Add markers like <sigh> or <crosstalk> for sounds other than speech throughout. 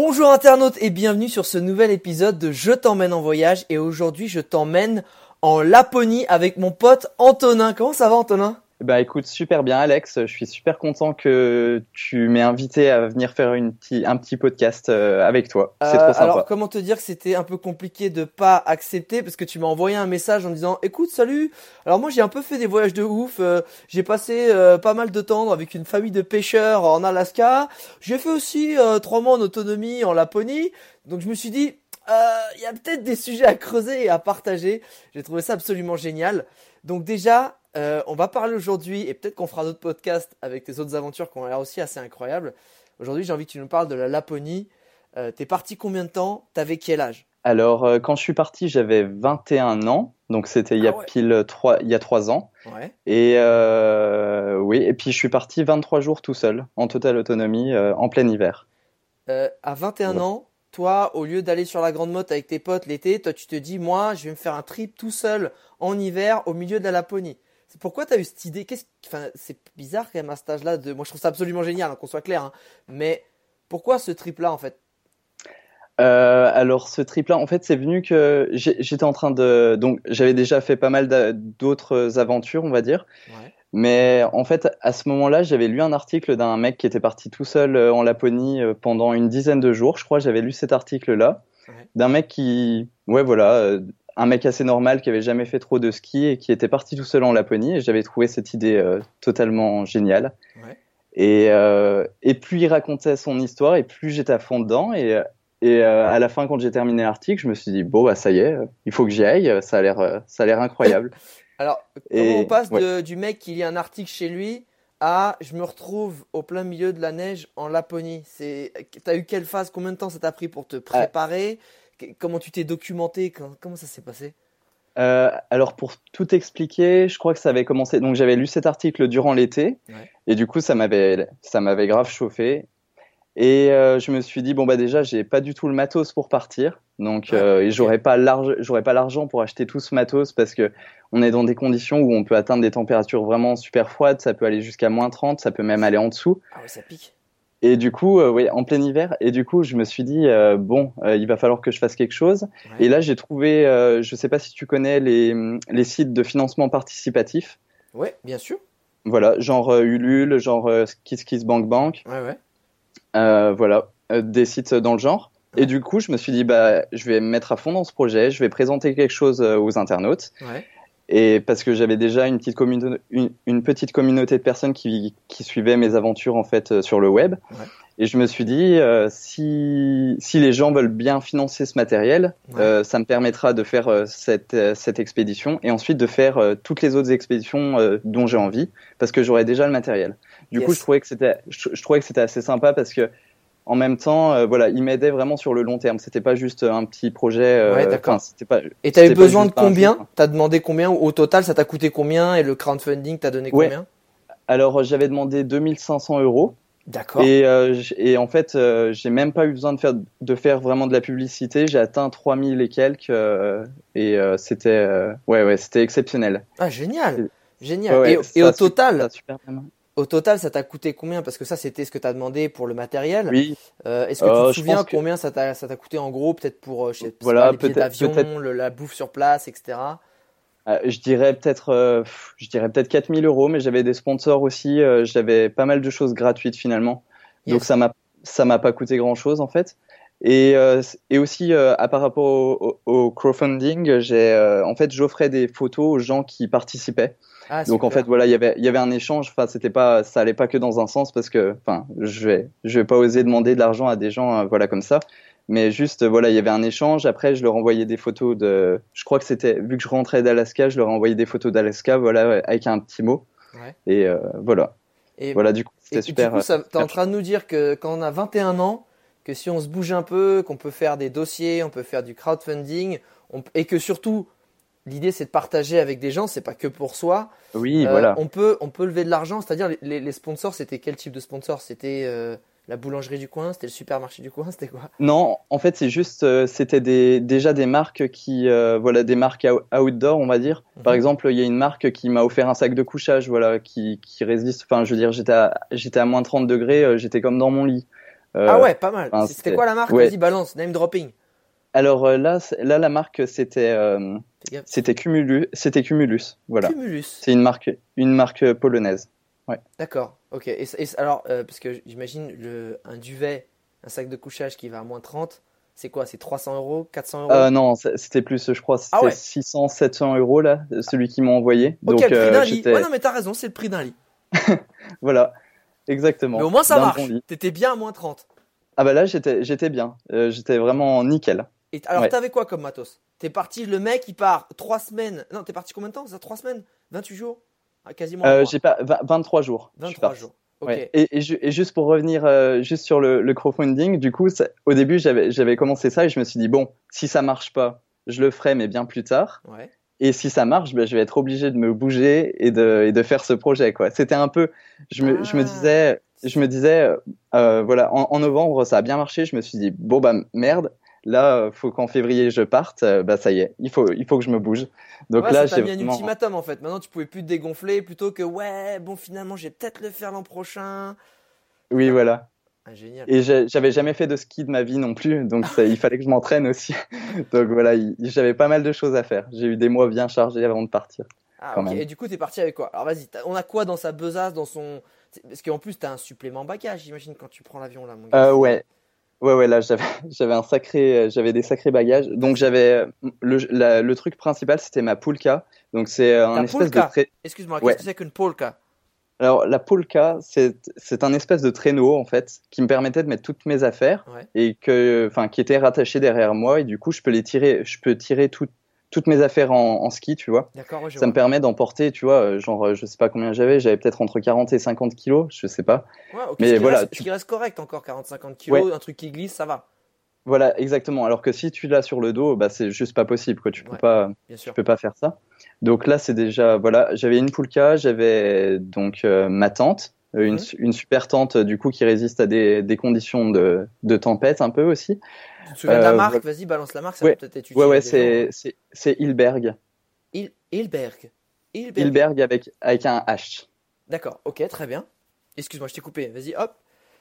Bonjour internautes et bienvenue sur ce nouvel épisode de Je t'emmène en voyage et aujourd'hui je t'emmène en Laponie avec mon pote Antonin. Comment ça va Antonin? Bah écoute, super bien Alex, je suis super content que tu m'aies invité à venir faire une petit, un petit podcast euh, avec toi. C'est Euh, trop sympa. Alors comment te dire que c'était un peu compliqué de pas accepter parce que tu m'as envoyé un message en me disant écoute salut. Alors moi j'ai un peu fait des voyages de ouf euh, j'ai passé euh, pas mal de temps avec une famille de pêcheurs en Alaska. J'ai fait aussi euh, trois mois en autonomie en Laponie. Donc je me suis dit euh, il y a peut-être des sujets à creuser et à partager. J'ai trouvé ça absolument génial. Donc déjà euh, on va parler aujourd'hui et peut-être qu'on fera d'autres podcasts avec tes autres aventures qui ont l'air aussi assez incroyables aujourd'hui j'ai envie que tu nous parles de la Laponie euh, t'es parti combien de temps? T'avais quel âge? Alors euh, quand je suis parti, j'avais 21 ans, donc c'était il y a Ah ouais. pile trois, il y a ans. Ouais. Et euh, oui, et puis je suis parti 23 jours tout seul, en totale autonomie, en plein hiver. À 21 Ouais. ans, toi, au lieu d'aller sur la grande motte avec tes potes l'été, toi, tu te dis, moi, je vais me faire un trip tout seul en hiver au milieu de la Laponie. C'est pourquoi tu as eu cette idée Qu'est-ce, enfin, c'est bizarre quand même à cet âge-là. De, moi, je trouve ça absolument génial, hein, qu'on soit clair. hein. Mais pourquoi ce trip-là, en fait? Euh, alors ce trip-là, en fait, c'est venu que j'étais en train de, donc j'avais déjà fait pas mal d'a- d'autres aventures, on va dire. Ouais. Mais en fait, à ce moment-là, j'avais lu un article d'un mec qui était parti tout seul euh, en Laponie euh, pendant une dizaine de jours, je crois. J'avais lu cet article-là Ouais. d'un mec qui, ouais, voilà, un mec assez normal qui avait jamais fait trop de ski et qui était parti tout seul en Laponie. Et j'avais trouvé cette idée euh, totalement géniale. Ouais. Et, euh, et plus il racontait son histoire, et plus j'étais à fond dedans. Et, et euh, à la fin, quand j'ai terminé l'article, je me suis dit bon, bah ça y est, il faut que j'y aille. Ça a l'air, ça a l'air incroyable. <coughs> Alors, comment Et- on passe ouais. de- du mec qui lit un article chez lui à je me retrouve au plein milieu de la neige en Laponie? C'est, T'as eu quelle phase? Combien de temps ça t'a pris pour te préparer? Qu- Comment tu t'es documenté Comment- ça s'est passé? Euh, alors pour tout expliquer, je crois que ça avait commencé. Donc j'avais lu cet article durant l'été, Ouais. et du coup ça m'avait ça m'avait grave chauffé. Et euh, je me suis dit bon bah déjà j'ai pas du tout le matos pour partir, donc Ouais, euh, j'aurais pas l'argent j'aurais pas l'argent pour acheter tout ce matos parce que on est dans des conditions où on peut atteindre des températures vraiment super froides, ça peut aller jusqu'à moins 30, ça peut même aller en dessous. Ah ouais, ça pique. Et du coup, euh, oui, en plein hiver. Et du coup, je me suis dit, euh, bon, euh, il va falloir que je fasse quelque chose. Ouais. Et là, j'ai trouvé, je sais pas si tu connais les, les sites de financement participatif. Ouais, bien sûr. Voilà, genre Ulule, genre KissKissBankBank. Ouais, ouais. Voilà, des sites dans le genre. Et du coup, je me suis dit, bah, je vais me mettre à fond dans ce projet. Je vais présenter quelque chose aux internautes. Ouais. Et parce que j'avais déjà une petite, communauté, une, une petite communauté de personnes qui, qui suivaient mes aventures en fait euh, sur le web. Ouais. Et je me suis dit, euh, si, si les gens veulent bien financer ce matériel, Ouais. euh, ça me permettra de faire euh, cette, cette expédition et ensuite de faire toutes les autres expéditions dont j'ai envie parce que j'aurai déjà le matériel. Du coup, je trouvais que c'était, je, je trouvais que c'était assez sympa parce que en même temps, euh, voilà, il m'aidait vraiment sur le long terme. C'était pas juste un petit projet. euh, Ouais, d'accord. pas. Et t'as eu besoin de combien. T'as demandé combien Au total, ça t'a coûté combien Et le crowdfunding t'a donné Ouais. combien Alors, j'avais demandé 2500 euros. D'accord. Et, euh, en fait, euh, j'ai même pas eu besoin de faire, de faire vraiment de la publicité. J'ai atteint 3000 et quelques. euh, et euh, c'était euh, ouais, ouais, c'était exceptionnel. Ah, génial. Génial. Ouais, ouais, et, et ça au total, super. Au total, ça t'a coûté combien? Parce que ça, c'était ce que t'as demandé pour le matériel. Oui, Euh, Est-ce que Euh, tu te je souviens que- combien ça t'a ça t'a coûté en gros, peut-être pour euh, je sais Voilà, les billets d'avion, la bouffe sur place, etc. euh, je dirais peut-être, euh, je dirais peut-être 4000 euros, mais j'avais des sponsors aussi. euh, j'avais pas mal de choses gratuites finalement. Donc ça m'a, ça m'a pas coûté grand chose en fait. Et, euh, et aussi, euh, à par rapport au, au- au crowdfunding, j'ai, euh, en fait, j'offrais des photos aux gens qui participaient. Ah, Donc en fait, voilà, il y avait, il y avait un échange. Enfin, c'était pas, ça allait pas que dans un sens parce que, enfin, je vais, je vais pas oser demander de l'argent à des gens, euh, voilà, comme ça. Mais juste, euh, voilà, il y avait un échange. Après, je leur envoyais des photos de, je crois que c'était, vu que je rentrais d'Alaska, je leur envoyais des photos d'Alaska, voilà, avec un petit mot. Ouais. Et euh, voilà, Et, voilà, du coup, c'était du super. coup, ça, euh, t'es en train de nous dire que quand on a 21 ans, que si on se bouge un peu, qu'on peut faire des dossiers, on peut faire du crowdfunding, on- et que surtout, l'idée c'est de partager avec des gens, c'est pas que pour soi. Oui, Euh, voilà. On peut, on peut lever de l'argent, c'est-à-dire les, sponsors, c'était quel type de sponsor C'était euh, la boulangerie du coin, c'était le supermarché du coin, <laughs> c'était quoi? Non, en fait, c'est juste, euh, c'était des, déjà des marques qui, voilà, des marques out- outdoor, on va dire. Par Mhm. exemple, il y a une marque qui m'a offert un sac de couchage, voilà, qui, qui résiste. Enfin, je veux dire, j'étais à, j'étais à moins 30 degrés, j'étais comme dans mon lit. Ah ouais, pas mal. enfin, c'était- quoi la marque? Ouais. Vas-y, balance, name dropping. Alors euh, là, là, la marque, c'était, euh, c'était Cumulus, c'était Cumulus, voilà. Cumulus. C'est une marque, une marque polonaise. D'accord, ok. Et, et alors, euh, parce que j'imagine le, un duvet, un sac de couchage qui va à moins 30, c'est quoi? C'est 300 euros 400 euros? Euh, non, c'était plus, je crois, c'était Ah ouais. 600, 700 euros là, celui qui m'a envoyé. Ok, Donc, le prix d'un lit. Ouais, non, mais t'as raison, c'est le prix d'un lit. <laughs> voilà, exactement. Mais au moins ça marche. bon. T'étais bien à moins 30. Ah bah là, j'étais, j'étais bien, j'étais vraiment nickel. Et alors, Ouais. t'avais quoi comme matos? T'es parti, le mec, il part 3 semaines. Non, t'es parti combien de temps? Ça 3 semaines? 28 jours? Ah, Quasiment. Euh, j'ai pas, vingt- 23 jours. je suis 23 parti. jours. Ok. Ouais. Et, et, et juste pour revenir euh, juste sur le, le crowdfunding, du coup, ça- au début, j'avais commencé ça et je me suis dit bon, si ça marche pas, je le ferai, mais bien plus tard. Ouais. Et si ça marche, ben, je vais être obligé de me bouger et de, et de faire ce projet. quoi. C'était un peu, je me, je me Ah. disais, je me disais, euh, voilà, en, en novembre, ça a bien marché. Je me suis dit bon bah merde, là, euh, faut qu'en février je parte. Euh, bah ça y est, il faut, il faut que je me bouge. Donc Ouais, là, j'ai mis un ultimatum en fait. Maintenant, tu pouvais plus te dégonfler plutôt que ouais, bon, finalement, je vais peut-être le faire l'an prochain. Oui, voilà. Ah, génial. Et j'avais jamais fait de ski de ma vie non plus, donc ça- il fallait que je m'entraîne aussi. <laughs> Donc voilà, il- j'avais pas mal de choses à faire. J'ai eu des mois bien chargés avant de partir. Ah, quand ok. même. Et du coup, t'es parti avec quoi? Alors, vas-y, on a quoi dans sa besace, dans son. Parce qu'en plus, t'as un supplément bagage, j'imagine, quand tu prends l'avion là, mon gars? Euh, ouais, ouais, ouais. Là, j'avais, <laughs> un sacré, j'avais des sacrés bagages. Donc j'avais le, la- le truc principal, c'était ma poulka. Donc c'est euh, un espèce de trai- Excuse-moi, Ouais. qu'est-ce que c'est qu'une polka? Alors la poulka, c'est, c'est un espèce de traîneau en fait qui me permettait de mettre toutes mes affaires Ouais. et que, enfin, qui était rattaché derrière moi et du coup, je peux les tirer, je peux tirer tout- toutes mes affaires en, en ski, tu vois. Ouais, Ça me permet d'emporter, tu vois, euh, genre, euh, je sais pas combien j'avais, j'avais peut-être entre 40 et 50 kilos, je sais pas. Ouais, Mais ce voilà, reste, tu- ce qui reste correct encore, 40-50 kilos, un truc qui glisse, ça va, Voilà, exactement. Alors que si tu l'as sur le dos, bah, c'est juste pas possible, quoi. Tu peux pas, tu peux pas faire ça. Donc là, c'est déjà, voilà, j'avais une poulka, j'avais donc euh, ma tente, une, Mhm. une super tente, du coup, qui résiste à des, des conditions de, de tempête un peu aussi. Tu te souviens de la Euh, marque. Vas-y, balance la marque, ça Ouais. peut-être être utile. Ouais, ouais, c'est, c'est, c'est Hilberg. Il... Hilberg. Hilberg. Hilberg avec, avec un H. D'accord, ok, très bien. Excuse-moi, je t'ai coupé. Vas-y, hop.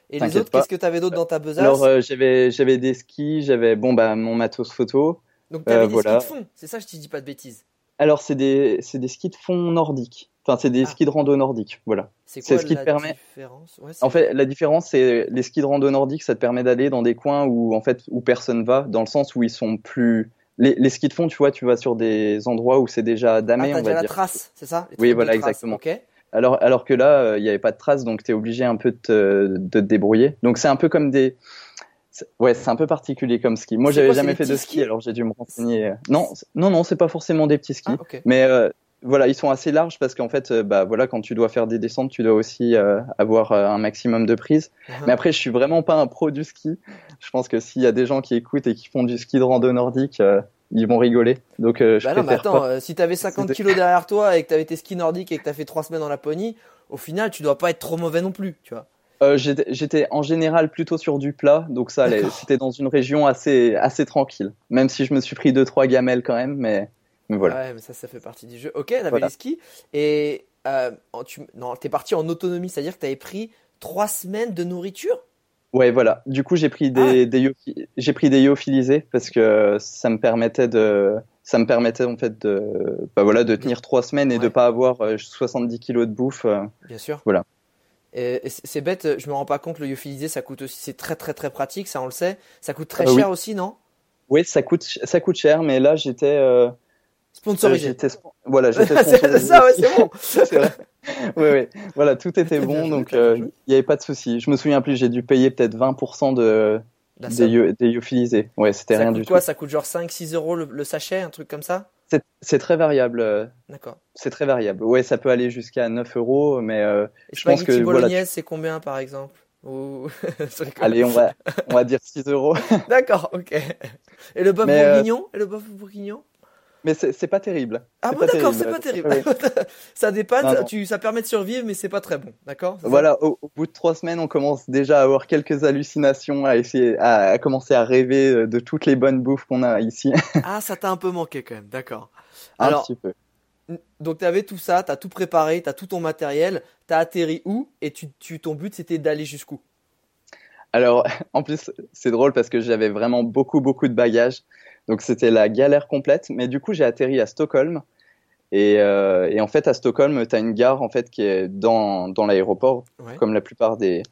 Et les autres, pas. qu'est-ce que tu avais d'autre dans ta besace Alors, euh, j'avais, j'avais des skis, j'avais, bon, bah, mon matos photo. Donc, tu avais euh, des voilà. skis de fond. C'est ça, je te dis pas de bêtises. Alors, c'est des, c'est des skis de fond nordiques. Enfin, c'est des Ah. skis de rando nordiques. Voilà. C'est ce qui te la permet- Ouais, En fait, la différence, c'est les skis de rando nordiques, ça te permet d'aller dans des coins où, en fait, où personne va, dans le sens où ils sont plus. Les, les skis de fond, tu vois, tu vas sur des endroits où c'est déjà ah, damé, t'as on déjà va la dire. trace, c'est ça? Oui, voilà, trace, exactement. Alors, alors que là, euh, il n'y avait pas de traces, donc tu es obligé un peu de te, de te débrouiller. Donc, c'est un peu comme des. Ouais, c'est un peu particulier comme ski. Moi, j'avais jamais fait de ski, alors j'ai dû me renseigner. Non, c'est- non, non, c'est pas forcément des petits skis. Ah. Mais euh, voilà, ils sont assez larges parce qu'en fait, euh, bah voilà, quand tu dois faire des descentes, tu dois aussi euh, avoir euh, un maximum de prise. Ah. Mais après, je suis vraiment pas un pro du ski. Je pense que s'il y a des gens qui écoutent et qui font du ski de rando nordique, euh, ils vont rigoler. Donc, je Bah non, mais attends, pas. si t'avais 50 C'était- kilos derrière toi et que t'avais tes skis nordiques et que t'as fait 3 semaines en Laponie, au final, tu dois pas être trop mauvais non plus, tu vois. J'étais en général plutôt sur du plat, donc ça. C'était dans une région assez assez tranquille. Même si je me suis pris deux trois gamelles quand même, mais voilà. Ouais, mais ça, ça fait partie du jeu. Ok, t'avais Voilà. les skis et euh, tu, non, t'es parti en autonomie, c'est-à-dire que t'avais pris 3 semaines de nourriture? Ouais, voilà. Du coup, j'ai pris Ah des, j'ai pris des lyophilisés parce que ça me permettait de, ça me permettait en fait de, bah voilà, de tenir trois semaines et de Ouais. pas avoir euh, 70 kilos de bouffe. euh. Bien sûr. Voilà. C'est bête, je me rends pas compte, le lyophilisé, ça coûte aussi, c'est très très très pratique, ça on le sait. Ça coûte très Ah oui. cher aussi, non? Oui, ça coûte, ça coûte cher, mais là, j'étais, euh, Sponsorisé. j'étais, spo- voilà, j'étais <laughs> C'est sponsorisé ça, ouais, c'est bon. <laughs> C'est vrai. Oui, oui. Voilà, tout était bon, donc euh, il n'y avait pas de souci. Je me souviens plus, j'ai dû payer peut-être 20% de, des, des lyophilisés. Ouais, c'était Ça rien du quoi tout. Ça coûte genre 5-6 euros le, le sachet, un truc comme ça? C'est très variable. euh, D'accord. C'est très variable. Ouais, ça peut aller jusqu'à 9 euros, mais euh, Je pense que, voilà, bolognaise, c'est combien par exemple? Ou- <laughs> allez, on va, on va dire 6 euros. D'accord, ok. Et le bœuf euh, Et le bœuf bourguignon? Mais c'est pas terrible. Ah bon, d'accord, c'est pas terrible. <laughs> Ça dépanne, Non, ça, non. tu, ça permet de survivre, mais c'est pas très bon, d'accord? Voilà, au, au bout de trois semaines, on commence déjà à avoir quelques hallucinations, à essayer, à, à commencer à rêver euh, de toutes les bonnes bouffes qu'on a ici. <laughs> Ah, ça t'a un peu manqué quand même, d'accord. Un Alors, petit peu. donc t'avais tout ça, t'as tout préparé, t'as tout ton matériel, t'as atterri où Et tu, tu, ton but c'était d'aller jusqu'où? Alors, <laughs> en plus, c'est drôle parce que j'avais vraiment beaucoup, beaucoup de bagages. Donc, c'était la galère complète. Mais du coup, j'ai atterri à Stockholm. Et, euh, et en fait, à Stockholm, tu as une gare en fait qui est dans, dans l'aéroport, Ouais. comme la plupart des,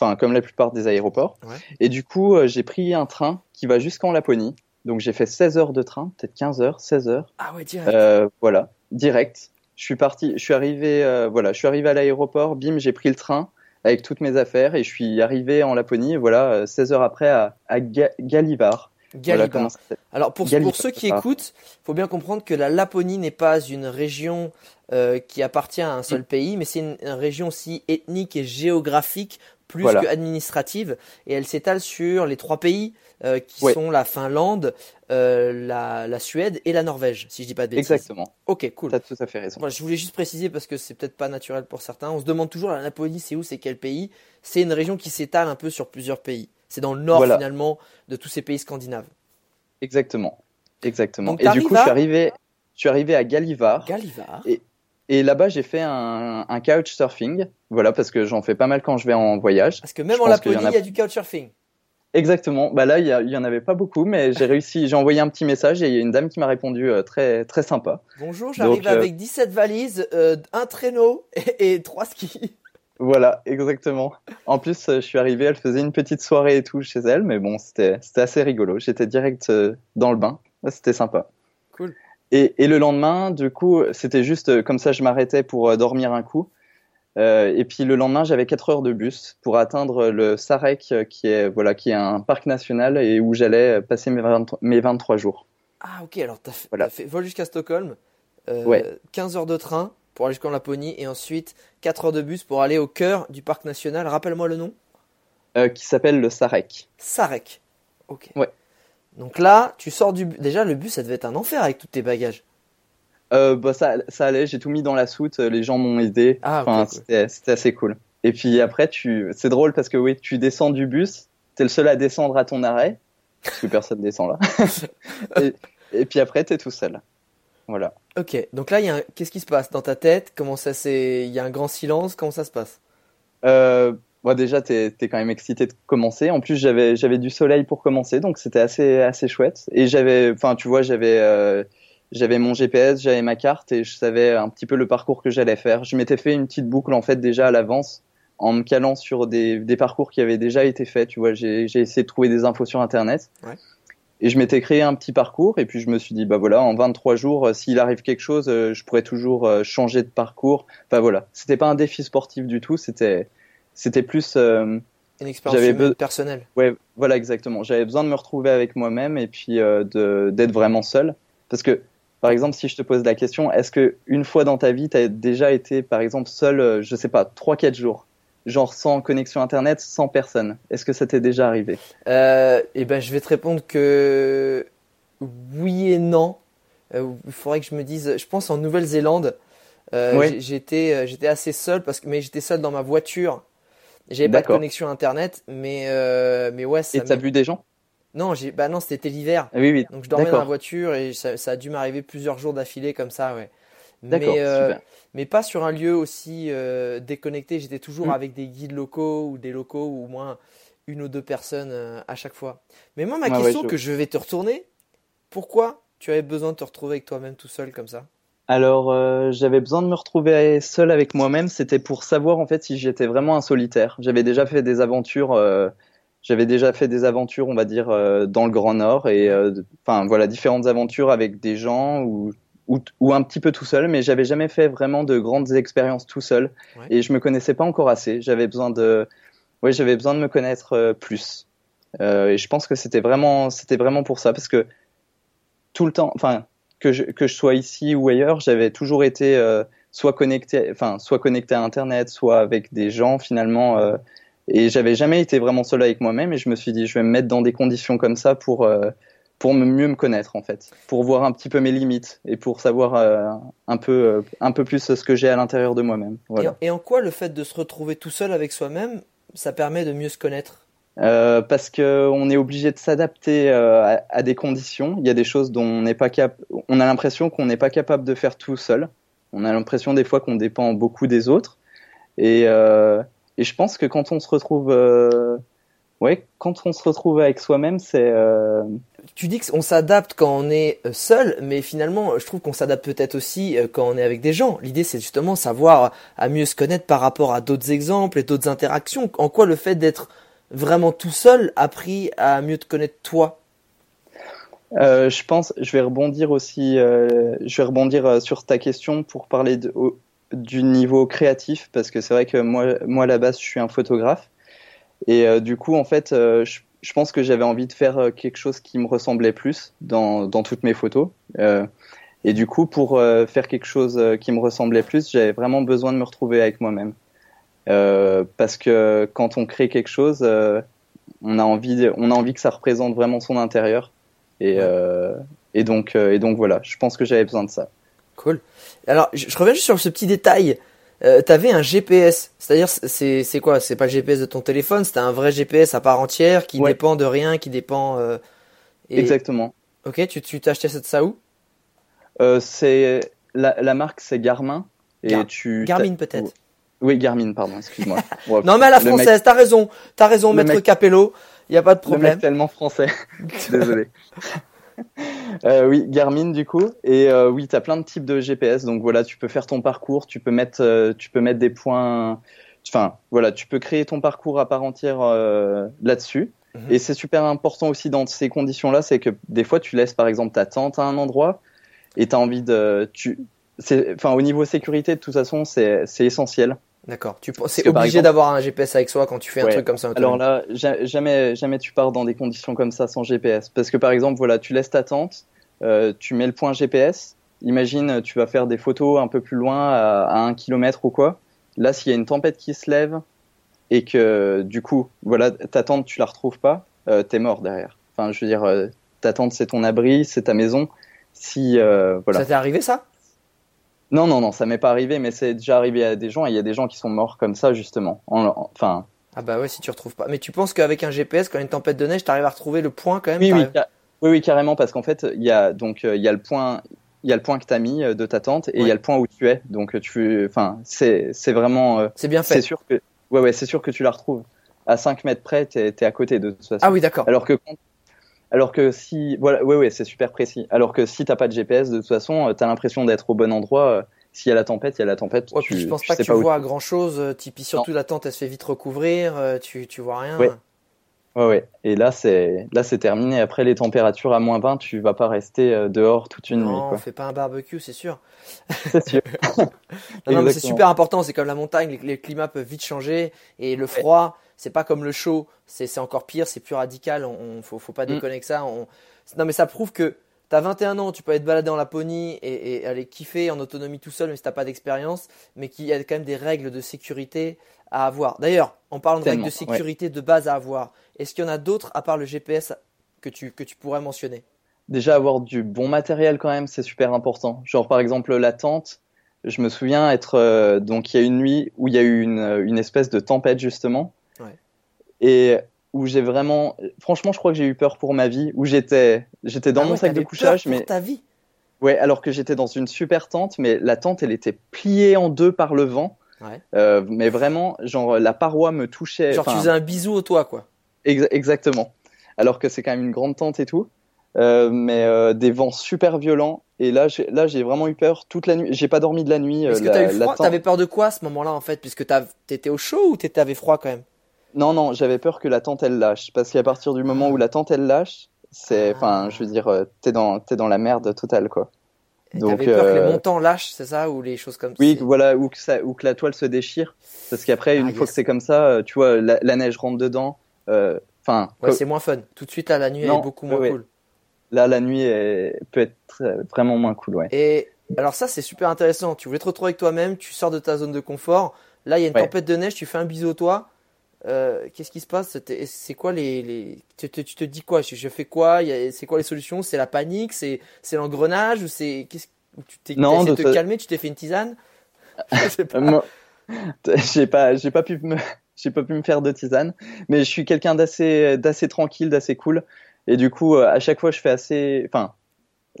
enfin, comme la plupart des aéroports. Ouais. Et du coup, euh, j'ai pris un train qui va jusqu'en Laponie. Donc, j'ai fait 16 heures de train, peut-être 15 heures, 16 heures. Ah ouais, direct. Euh, voilà, direct. Je suis parti, je suis arrivé, euh, voilà, je suis arrivé à l'aéroport, bim, j'ai pris le train avec toutes mes affaires et je suis arrivé en Laponie, voilà, euh, 16 heures après à, à Ga- Galivar. Voilà s'appelle. Alors pour, pour ceux qui écoutent, faut bien comprendre que la Laponie n'est pas une région euh, qui appartient à un Mm. seul pays, mais c'est une, une région aussi ethnique et géographique plus Voilà. que administrative, et elle s'étale sur les trois pays euh, qui Ouais. sont la Finlande, euh, la, la Suède et la Norvège, si je dis pas de bêtises. Exactement, Ok, cool. tu as tout à fait raison. Je voulais juste préciser parce que c'est peut-être pas naturel pour certains. On se demande toujours la Laponie, c'est où, c'est quel pays? C'est une région qui s'étale un peu sur plusieurs pays. C'est dans le nord Voilà. finalement de tous ces pays scandinaves. Exactement, exactement. Donc, et du coup, à- je suis arrivé, je suis arrivé à Galivar. Galivar. Et là-bas, j'ai fait un, un couch surfing, voilà, parce que j'en fais pas mal quand je vais en voyage. Parce que même Je en pense qu'il y Laponie, a- il y a du couchsurfing. Exactement. Bah là, il y, il y en avait pas beaucoup, mais j'ai réussi. J'ai envoyé un petit message et il y a une dame qui m'a répondu euh, très très sympa. Bonjour, j'arrive euh, avec 17 valises, euh, un traîneau et, et 3 skis. Voilà, exactement. En plus, euh, je suis arrivé, elle faisait une petite soirée et tout chez elle, mais bon, c'était assez rigolo. J'étais direct euh, dans le bain. C'était sympa. Cool. Et, et le lendemain, du coup, c'était juste euh, comme ça, je m'arrêtais pour dormir un coup. Euh, et puis le lendemain, j'avais 4 heures de bus pour atteindre le Sarek, qui est voilà, qui est un parc national et où j'allais passer mes, 23 mes 23 jours. Ah ok, alors t'as fait, Voilà. fait vol jusqu'à Stockholm, euh, Ouais. 15 heures de train pour aller jusqu'en Laponie et ensuite 4 heures de bus pour aller au cœur du parc national. Rappelle-moi le nom Euh, qui s'appelle le Sarek. Sarek. Ok. Ouais. Donc là, tu sors du bus. Déjà, le bus, ça devait être un enfer avec tous tes bagages. Euh, bah ça, ça allait, j'ai tout mis dans la soute, euh, les gens m'ont aidé. Ah, enfin, cool. c'était assez cool. Et puis après, tu, c'est drôle parce que oui, tu descends du bus, t'es le seul à descendre à ton arrêt, parce que personne <laughs> descend là. <laughs> et, et puis après, t'es tout seul. Voilà. Ok, donc là, un- qu'est-ce qui se passe dans ta tête? Comment ça c'est Il y a un grand silence Comment ça se passe? Euh, bon, déjà, t'es, t'es quand même excité de commencer. En plus, j'avais, du soleil pour commencer, donc c'était assez, assez chouette. Et j'avais, enfin, tu vois, j'avais, euh, j'avais mon GPS, j'avais ma carte et je savais un petit peu le parcours que j'allais faire. Je m'étais fait une petite boucle en fait déjà à l'avance en me calant sur des, des parcours qui avaient déjà été faits. Tu vois, j'ai, j'ai essayé de trouver des infos sur Internet. Ouais. Et je m'étais créé un petit parcours et puis je me suis dit bah voilà en 23 jours euh, s'il arrive quelque chose euh, je pourrais toujours euh, changer de parcours. Enfin voilà, c'était pas un défi sportif du tout, c'était c'était plus euh, Une expérience be- personnelle. Ouais, voilà exactement. J'avais besoin de me retrouver avec moi-même et puis de d'être vraiment seul. Parce que, par exemple, si je te pose la question, est-ce que une fois dans ta vie, tu as déjà été, par exemple, seul, je sais pas, 3-4 jours, genre sans connexion internet, sans personne Est-ce que ça t'est déjà arrivé? Euh, et ben, je vais te répondre que oui et non. Euh, Il faudrait que je me dise. Je pense en Nouvelle-Zélande, euh, j'étais j'étais assez seul parce que mais j'étais seul dans ma voiture. J'avais pas de connexion internet, mais mais ouais, ça Et t'as vu des gens? Non, j'ai bah non, c'était l'hiver. Oui, oui. Donc je dormais dans la voiture et ça, ça a dû m'arriver plusieurs jours d'affilée comme ça, ouais. D'accord, Mais, euh, super. mais pas sur un lieu aussi euh, déconnecté. J'étais toujours Mm. avec des guides locaux ou des locaux ou au moins une ou deux personnes euh, à chaque fois. Mais moi, ma Ouais, ouais, question je- que je vais te retourner, pourquoi tu avais besoin de te retrouver avec toi-même tout seul comme ça? Alors, euh, j'avais besoin de me retrouver seul avec moi-même. C'était pour savoir en fait si j'étais vraiment un solitaire. J'avais déjà fait des aventures. euh, j'avais déjà fait des aventures, on va dire, euh, dans le Grand Nord et enfin voilà différentes aventures avec des gens ou ou, ou un petit peu tout seul, mais j'avais jamais fait vraiment de grandes expériences tout seul Ouais. et je me connaissais pas encore assez. J'avais besoin de, ouais, j'avais besoin de me connaître euh, plus. Euh, et je pense que c'était vraiment, c'était vraiment pour ça parce que tout le temps, enfin que je, que je sois ici ou ailleurs, j'avais toujours été euh, soit connecté, enfin soit connecté à Internet, soit avec des gens finalement. et j'avais jamais été vraiment seul avec moi-même. Et je me suis dit, je vais me mettre dans des conditions comme ça pour pour me- mieux me connaître en fait, pour voir un petit peu mes limites et pour savoir euh, un peu euh, un peu plus ce que j'ai à l'intérieur de moi-même. Voilà. Et, en quoi le fait de se retrouver tout seul avec soi-même, ça permet de mieux se connaître? Euh, parce que on est obligé de s'adapter à, à des conditions. Il y a des choses dont on n'est pas cap, on a l'impression qu'on n'est pas capable de faire tout seul. On a l'impression des fois qu'on dépend beaucoup des autres. Et, et je pense que quand on se retrouve, ouais, quand on se retrouve avec soi-même, c'est euh, Tu dis qu'on s'adapte quand on est euh, seul, mais finalement, je trouve qu'on s'adapte peut-être aussi euh, quand on est avec des gens. L'idée, c'est justement savoir à mieux se connaître par rapport à d'autres exemples et d'autres interactions. En quoi le fait d'être vraiment tout seul a appris à mieux te connaître toi? Euh, je pense, je vais rebondir aussi, euh, je vais rebondir sur ta question pour parler de, au- du niveau créatif, parce que c'est vrai que moi, moi à la base, je suis un photographe, et euh, du coup, en fait, euh, je, je pense que j'avais envie de faire euh, quelque chose qui me ressemblait plus dans, dans toutes mes photos, Euh, et du coup, pour faire quelque chose qui me ressemblait plus, j'avais vraiment besoin de me retrouver avec moi-même, parce que quand on crée quelque chose, on a envie, on a envie que ça représente vraiment son intérieur. Et, et donc, et donc voilà, je pense que j'avais besoin de ça. Cool. Alors, je, je reviens juste sur ce petit détail. Euh, T'avais un GPS, c'est-à-dire c'est c'est quoi? C'est pas le GPS de ton téléphone, c'était un vrai GPS à part entière qui Ouais. dépend de rien, qui dépend. euh, et- Exactement. Ok, tu tu t'as acheté ça où? Euh, c'est la, la marque, c'est Garmin. Et Gar- tu Garmin peut-être. Oui, Garmin, pardon, excuse-moi. <laughs> Ouais, Non mais à la le mec- française, t'as raison, t'as raison, le maître mec- Capello, y a pas de Le problème. mec tellement français. <laughs> Désolé. <laughs> Euh, oui, Garmin du coup. Et euh, oui, tu as plein de types de GPS. Donc voilà, tu peux faire ton parcours, tu peux mettre, euh, tu peux mettre des points. Enfin, voilà, tu peux créer ton parcours à part entière là-dessus. Mhm. Et c'est super important aussi dans ces conditions-là, c'est que des fois tu laisses par exemple ta tente à un endroit et tu as envie de. Tu, enfin, au niveau sécurité, de toute façon, c'est essentiel. D'accord. Tu c'est obligé d'avoir un GPS avec soi quand tu fais un Ouais. truc comme ça. Alors là, ja- jamais, jamais tu pars dans des conditions comme ça sans GPS. Parce que par exemple, voilà, tu laisses ta tente, euh, tu mets le point GPS. Imagine, tu vas faire des photos un peu plus loin, à, à un kilomètre ou quoi. Là, s'il y a une tempête qui se lève et que du coup, voilà, ta tente, tu la retrouves pas, euh, t'es mort derrière. Enfin, je veux dire, euh, ta tente, c'est ton abri, c'est ta maison. Si, euh, voilà. Ça t'est arrivé ça? Non, non, non, ça m'est pas arrivé, mais c'est déjà arrivé à des gens. Et il y a des gens qui sont morts comme ça, justement. En- en- Enfin, Ah bah ouais, si tu retrouves pas. Mais tu penses qu'avec un GPS, quand il y a une tempête de neige, t'arrives à retrouver le point quand même Oui, oui, t'arrives- ca- oui, oui, carrément, parce qu'en fait, il y a donc euh, il y a le point, il y a le point que t'as mis euh, de ta tente et il y a le point où tu es. Donc euh, tu, enfin, c'est c'est vraiment, euh, C'est bien c'est fait. sûr que, ouais, ouais, c'est sûr que tu la retrouves. À 5 mètres près, t'es es à côté de toute façon. Ah oui, d'accord. Alors que quand- alors que si, voilà, ouais, ouais, c'est super précis. Alors que si t'as pas de GPS, de toute façon, euh, t'as l'impression d'être au bon endroit. euh, S'il y a la tempête, il y a la tempête. Ouais, tu, puis je pense tu pas que tu vois grand chose. Puis surtout la tente, elle se fait vite recouvrir. euh, Tu, tu vois rien. Ouais. Ouais, ouais. Et là, c'est là, c'est terminé. Après les températures à moins 20, tu vas pas rester euh, dehors toute une nuit. non, on Quoi. fait pas un barbecue, c'est sûr. C'est sûr. <laughs> Non, non, mais c'est super important. C'est comme la montagne, les, les climats peuvent vite changer. Et le froid, c'est pas comme le chaud. C'est encore pire, c'est plus radical. On, on- faut, faut pas Mm. déconner avec ça. On... Non, mais ça prouve que t'as 21 ans, tu peux aller te balader en Laponie et, et aller kiffer en autonomie tout seul, même si t'as pas d'expérience. Mais qu'il y a quand même des règles de sécurité à avoir. D'ailleurs, en parlant de Tellement, règles de sécurité de base à avoir, est-ce qu'il y en a d'autres à part le GPS que tu, que tu pourrais mentionner? Déjà avoir du bon matériel quand même, c'est super important. Genre par exemple la tente, je me souviens être euh, donc il y a une nuit où il y a eu une, une espèce de tempête justement. Et où j'ai vraiment, franchement, je crois que j'ai eu peur pour ma vie, où j'étais j'étais dans Ah mon ouais, sac de couchage, peur pour mais ta vie. ouais, alors que j'étais dans une super tente, mais la tente elle était pliée en deux par le vent, Ouais. Euh, mais vraiment genre la paroi me touchait. Genre, tu faisais un bisou au toit, quoi. Ex- exactement. Alors que c'est quand même une grande tente et tout. euh, mais euh, des vents super violents. Et là, j'ai, là, j'ai vraiment eu peur toute la nuit. J'ai pas dormi de la nuit. Est-ce que t'as eu froid T'avais peur de quoi à ce moment-là en fait? Puisque t'étais au chaud ou t'avais froid quand même? Non, non, j'avais peur que la tente elle lâche, parce qu'à partir du moment où la tente elle lâche, c'est, Ah. enfin, je veux dire, euh, t'es dans, t'es dans la merde totale, quoi. Et Donc, peur que les euh, montants lâchent, c'est ça Ou les choses comme Oui, ça voilà, ou que ça, ou que la toile se déchire, parce qu'après, une Ah, fois yes. que c'est comme ça, euh, tu vois, la, la neige rentre dedans. euh, Enfin, Ouais, c'est moins fun. Tout de suite, là, la nuit, Non, est beaucoup moins ouais, cool. là, la nuit est- peut être vraiment moins cool, ouais. Et alors ça, c'est super intéressant. Tu voulais te retrouver avec toi-même, tu sors de ta zone de confort. Là, il y a une Ouais. tempête de neige, tu fais un bisou au toit. Euh, Qu'est-ce qui se passe? C'est quoi les, les... Tu, te, tu te dis quoi? Je, je fais quoi? C'est quoi les solutions? C'est la panique? C'est c'est l'engrenage? Ou c'est qu'est-ce tu t'es Non, de te calmer? Tu t'es fait une tisane? <laughs> Je sais pas. J'ai pas, j'ai pas pu me, <laughs> j'ai pas pu me faire de tisane, mais je suis quelqu'un d'assez, d'assez tranquille, d'assez cool, et du coup, euh, à chaque fois, je fais assez, enfin,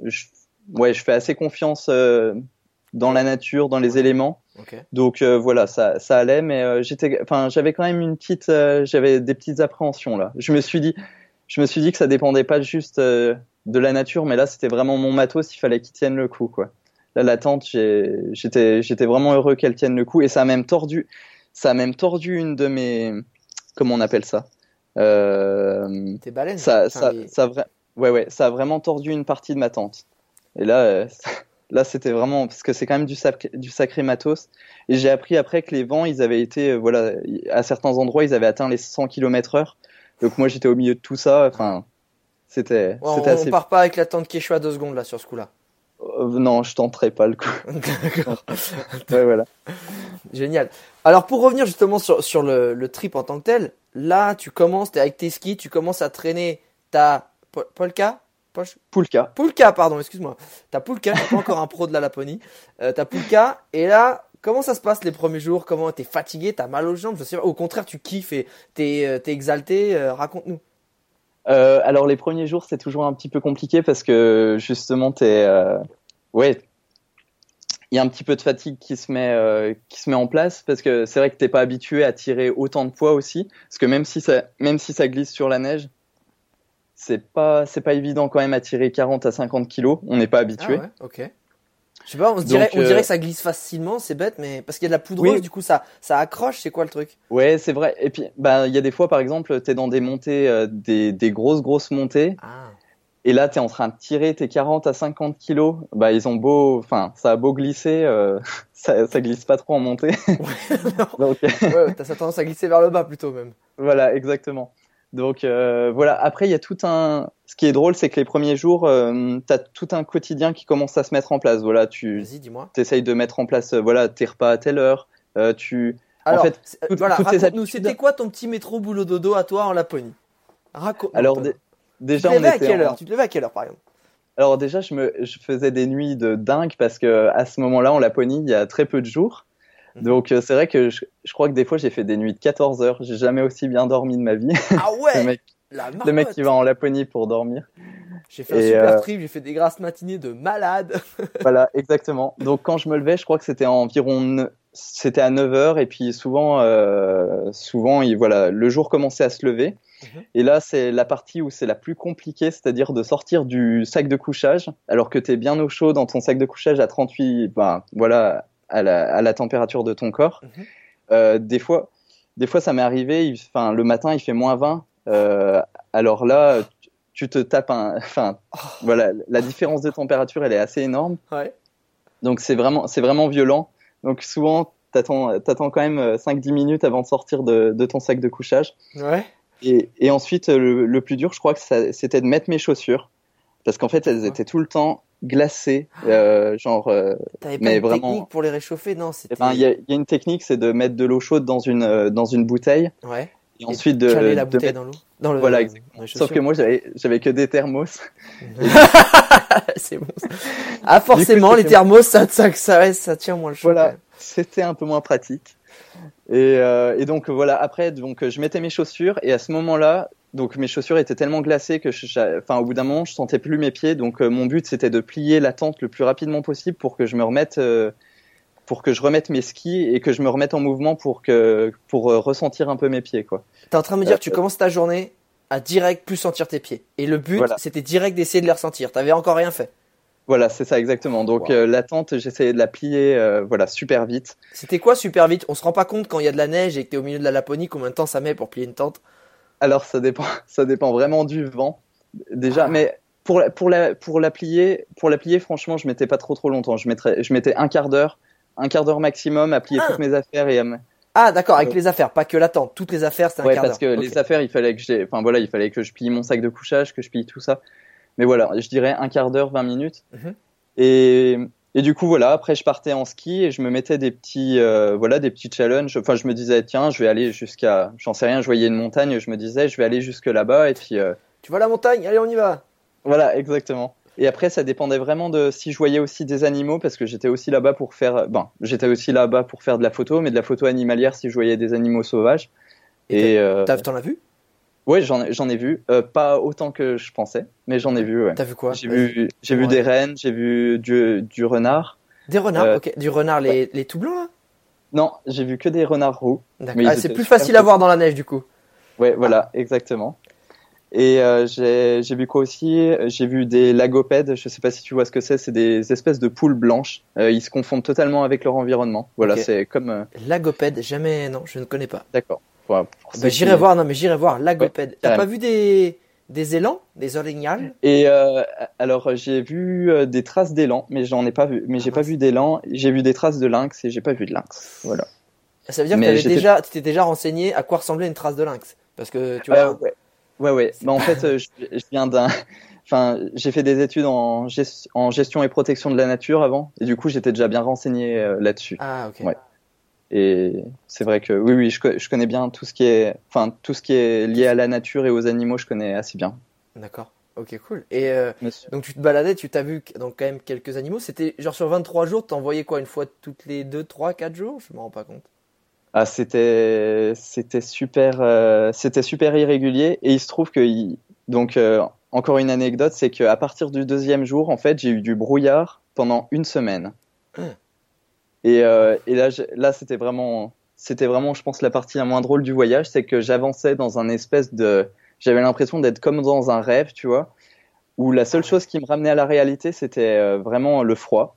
je, ouais, je fais assez confiance euh, dans la nature, dans les éléments. Donc euh, voilà, ça, ça allait, mais euh, j'étais, enfin, j'avais quand même une petite, euh, j'avais des petites appréhensions là. Je me suis dit, je me suis dit que ça dépendait pas juste de la nature, mais là, c'était vraiment mon matos, il fallait qu'il tienne le coup, quoi. Là, la tente, j'étais, j'étais vraiment heureux qu'elle tienne le coup, et ça a même tordu, ça a même tordu une de mes, comment on appelle ça T'es baleine. ça, Enfin, ça, les- ça, ouais, ouais, ça a vraiment tordu une partie de ma tente. Et là, <laughs> là, c'était vraiment parce que c'est quand même du, sac- du sacré matos. Et j'ai appris après que les vents, ils avaient été, euh, voilà, à certains endroits, ils avaient atteint les 100 km/h. Donc moi, j'étais au milieu de tout ça. Enfin, c'était, Ouais, on, c'était assez. on part pas avec la tente Quechua deux secondes là sur ce coup-là. Euh, non, je tenterai pas le coup. <laughs> <laughs> D'accord. Ouais, voilà. Génial. Alors pour revenir justement sur, sur le, le trip en tant que tel, là tu commences, t'es avec tes skis, tu commences à traîner ta po- polka? Poche- Poulka. Poulka, pardon, excuse-moi. Ta Poulka, t'es pas encore un pro de la Laponie. Euh, ta Poulka, et là, comment ça se passe les premiers jours? Comment t'es fatigué? T'as mal aux jambes? Je sais pas. Au contraire, tu kiffes et t'es euh, t'es exalté. euh, Raconte-nous. Euh, alors les premiers jours c'est toujours un petit peu compliqué parce que justement t'es ouais il y a un petit peu de fatigue qui se met euh, qui se met en place parce que c'est vrai que t'es pas habitué à tirer autant de poids aussi parce que même si ça même si ça glisse sur la neige c'est pas c'est pas évident quand même à tirer 40 à 50 kilos on n'est pas habitué Ah ouais, ok. Je sais pas, on, se dirait, Donc, on dirait euh, que ça glisse facilement, c'est bête, mais parce qu'il y a de la poudreuse, Oui. du coup ça, ça accroche, c'est quoi le truc? Ouais c'est vrai et puis bah il y a des fois par exemple t'es dans des montées euh, des des grosses grosses montées Ah, Et là, tu es en train de tirer tes 40 à 50 kilos. Bah, ils ont beau, enfin, ça a beau glisser, euh, <laughs> ça, ça glisse pas trop en montée. <laughs> Donc, ouais, t'as tendance à glisser vers le bas plutôt même. voilà, exactement. Donc, euh, voilà. Après, il y a tout un, ce qui est drôle, c'est que les premiers jours, euh, t'as tout un quotidien qui commence à se mettre en place. Voilà, tu Vas-y, dis-moi. essayes de mettre en place, euh, voilà, tes repas à telle heure, euh, tu, Alors, fait, c'est- euh, toutes- voilà, habitudes- c'était quoi ton petit métro boulot dodo à toi en Laponie? Raconte. alors, non, dé- Tu te déjà, on à quelle en- heure? Tu te levais à quelle heure par exemple? Alors déjà, je me, je faisais des nuits de dingue parce que à ce moment-là, en Laponie, il y a très peu de jours. <laughs> Donc euh, c'est vrai que je, je crois que des fois j'ai fait des nuits de 14 heures. J'ai jamais aussi bien dormi de ma vie. Ah <laughs> ouais le, mec, La le mec qui va en Laponie pour dormir. J'ai fait un Et, super euh, trip, j'ai fait des grasses matinées de malade. <laughs> voilà, exactement. Donc quand je me levais, je crois que c'était environ c'était à 9 heures et puis souvent euh, souvent il, voilà, le jour commençait à se lever. Mhm. Et là, c'est la partie où c'est la plus compliquée, c'est-à-dire de sortir du sac de couchage alors que tu es bien au chaud dans ton sac de couchage à 38 ben voilà, à la, à la température de ton corps. Mhm. Euh, des fois des fois ça m'est arrivé, enfin le matin, il fait moins 20. euh, alors là, tu- te tapes un <laughs> enfin voilà, la différence de température, elle est assez énorme. Ouais. Donc c'est vraiment, c'est vraiment violent. Donc souvent, t'attends, t'attends quand même euh, 5-10 minutes avant de sortir de, de ton sac de couchage. Ouais. Et, et ensuite, euh, le, le plus dur, je crois que c'était de mettre mes chaussures. Parce qu'en fait, elles étaient tout le temps glacées. euh, genre, euh, T'avais pas Mais une vraiment- technique pour les réchauffer Non, eh ben, il y, a, il y a une technique, c'est de mettre de l'eau chaude dans une, euh, dans une bouteille. Ouais. Et ensuite de, Caler la de bouteille mettre- dans l'eau. Dans le. Voilà, exactement. Sauf que moi, j'avais, j'avais que des thermos. <laughs> c'est bon. ça. Ah, forcément, les thermos, ça, ça, ça, ça tient moins le chaud. Voilà, c'était un peu moins pratique. Et, euh, et donc voilà, après, donc je mettais mes chaussures et à ce moment-là, donc mes chaussures étaient tellement glacées que, je- enfin, au bout d'un moment, je sentais plus mes pieds. Donc euh, mon but, c'était de plier la tente le plus rapidement possible pour que je me remette, euh, pour que je remette mes skis et que je me remette en mouvement pour que, pour euh, ressentir un peu mes pieds, quoi. T'es en train de me dire que tu commences ta journée à direct plus sentir tes pieds. Et le but, Voilà. c'était direct d'essayer de les ressentir. T'avais encore rien fait. Voilà, c'est ça exactement. Donc Wow. euh, la tente, j'essayais de la plier, euh, voilà, super vite. C'était quoi super vite? On se rend pas compte quand il y a de la neige et que t'es au milieu de la Laponie combien de temps ça met pour plier une tente? Alors ça dépend, <laughs> ça dépend vraiment du vent déjà, Ah. mais pour la, pour la pour la plier, pour la plier, franchement, je mettais pas trop trop longtemps. Je mettrais, je mettais un quart d'heure, un quart d'heure maximum à plier Ah. toutes mes affaires et à me- Ah d'accord, avec les affaires, pas que la tente. Toutes les affaires, c'était un ouais quart parce que les affaires, il fallait que j'ai, enfin voilà, il fallait que je plie mon sac de couchage, que je plie tout ça. Mais voilà, je dirais un quart d'heure, 20 minutes. Mhm. Et et du coup voilà, après je partais en ski et je me mettais des petits euh, voilà des petits challenges. Enfin je me disais tiens, je vais aller jusqu'à, j'en sais rien, je voyais une montagne, je me disais je vais aller jusque là-bas et puis euh, Tu vois la montagne? Allez, on y va. Voilà, exactement. Et après, ça dépendait vraiment de si je voyais aussi des animaux, parce que j'étais aussi là-bas pour faire, ben, j'étais aussi là-bas pour faire de la photo, mais de la photo animalière si je voyais des animaux sauvages. Et Et euh, T'en as vu? Ouais, j'en ai, ai vu, Euh, pas autant que je pensais, mais j'en ai vu. Ouais. T'as vu quoi? J'ai vu, j'ai vu Ouais. des rennes, j'ai vu du, du renard. Des renards, Euh, ok. Du renard, les, les tout blancs là? Non, j'ai vu que des renards roux. Ah, c'est plus facile à voir dans la neige du coup. Ouais, voilà, exactement. Et euh, j'ai vu quoi aussi? J'ai vu des lagopèdes. Je sais pas si tu vois ce que c'est. C'est des espèces de poules blanches. Ils se confondent totalement avec leur environnement. Voilà, c'est comme. euh, Lagopède, jamais, non, je ne connais pas. D'accord. Bah, j'irai qui- voir, non mais j'irai voir, lagopède. T'as pas vu des, des élans Des orignales? Et euh, alors j'ai vu euh, des traces d'élan, mais j'en ai pas vu. Mais j'ai Ah, pas mince. vu d'élan. J'ai vu des traces de lynx et j'ai pas vu de lynx. Voilà. Ça veut dire que Mais déjà, tu t'étais déjà renseigné à quoi ressemblait une trace de lynx Parce que tu vois, Euh, ouais. Ouais, ouais. Bah, en fait, je, je viens d'un. <laughs> Enfin, j'ai fait des études en, gest- en gestion et protection de la nature avant, et du coup, j'étais déjà bien renseigné euh, là-dessus. ah ok. Ouais. Et c'est vrai que oui, oui, je, je connais bien tout ce qui est, enfin, tout ce qui est lié à la nature et aux animaux, je connais assez bien. D'accord. Ok, cool. Et euh, donc tu te baladais, tu t'as vu donc quand même quelques animaux. C'était genre sur 23 jours, t'en voyais quoi une fois toutes les 2, 3, 4 jours? Je me rends pas compte. Ah, c'était, c'était super, euh, c'était super irrégulier. Et il se trouve que, il- donc, euh, encore une anecdote, c'est qu'à partir du deuxième jour, en fait, j'ai eu du brouillard pendant une semaine. Et, euh, et là, là, c'était vraiment, c'était vraiment, je pense, la partie la moins drôle du voyage, c'est que j'avançais dans un espèce de, j'avais l'impression d'être comme dans un rêve, tu vois, où la seule chose qui me ramenait à la réalité, c'était euh, vraiment le froid.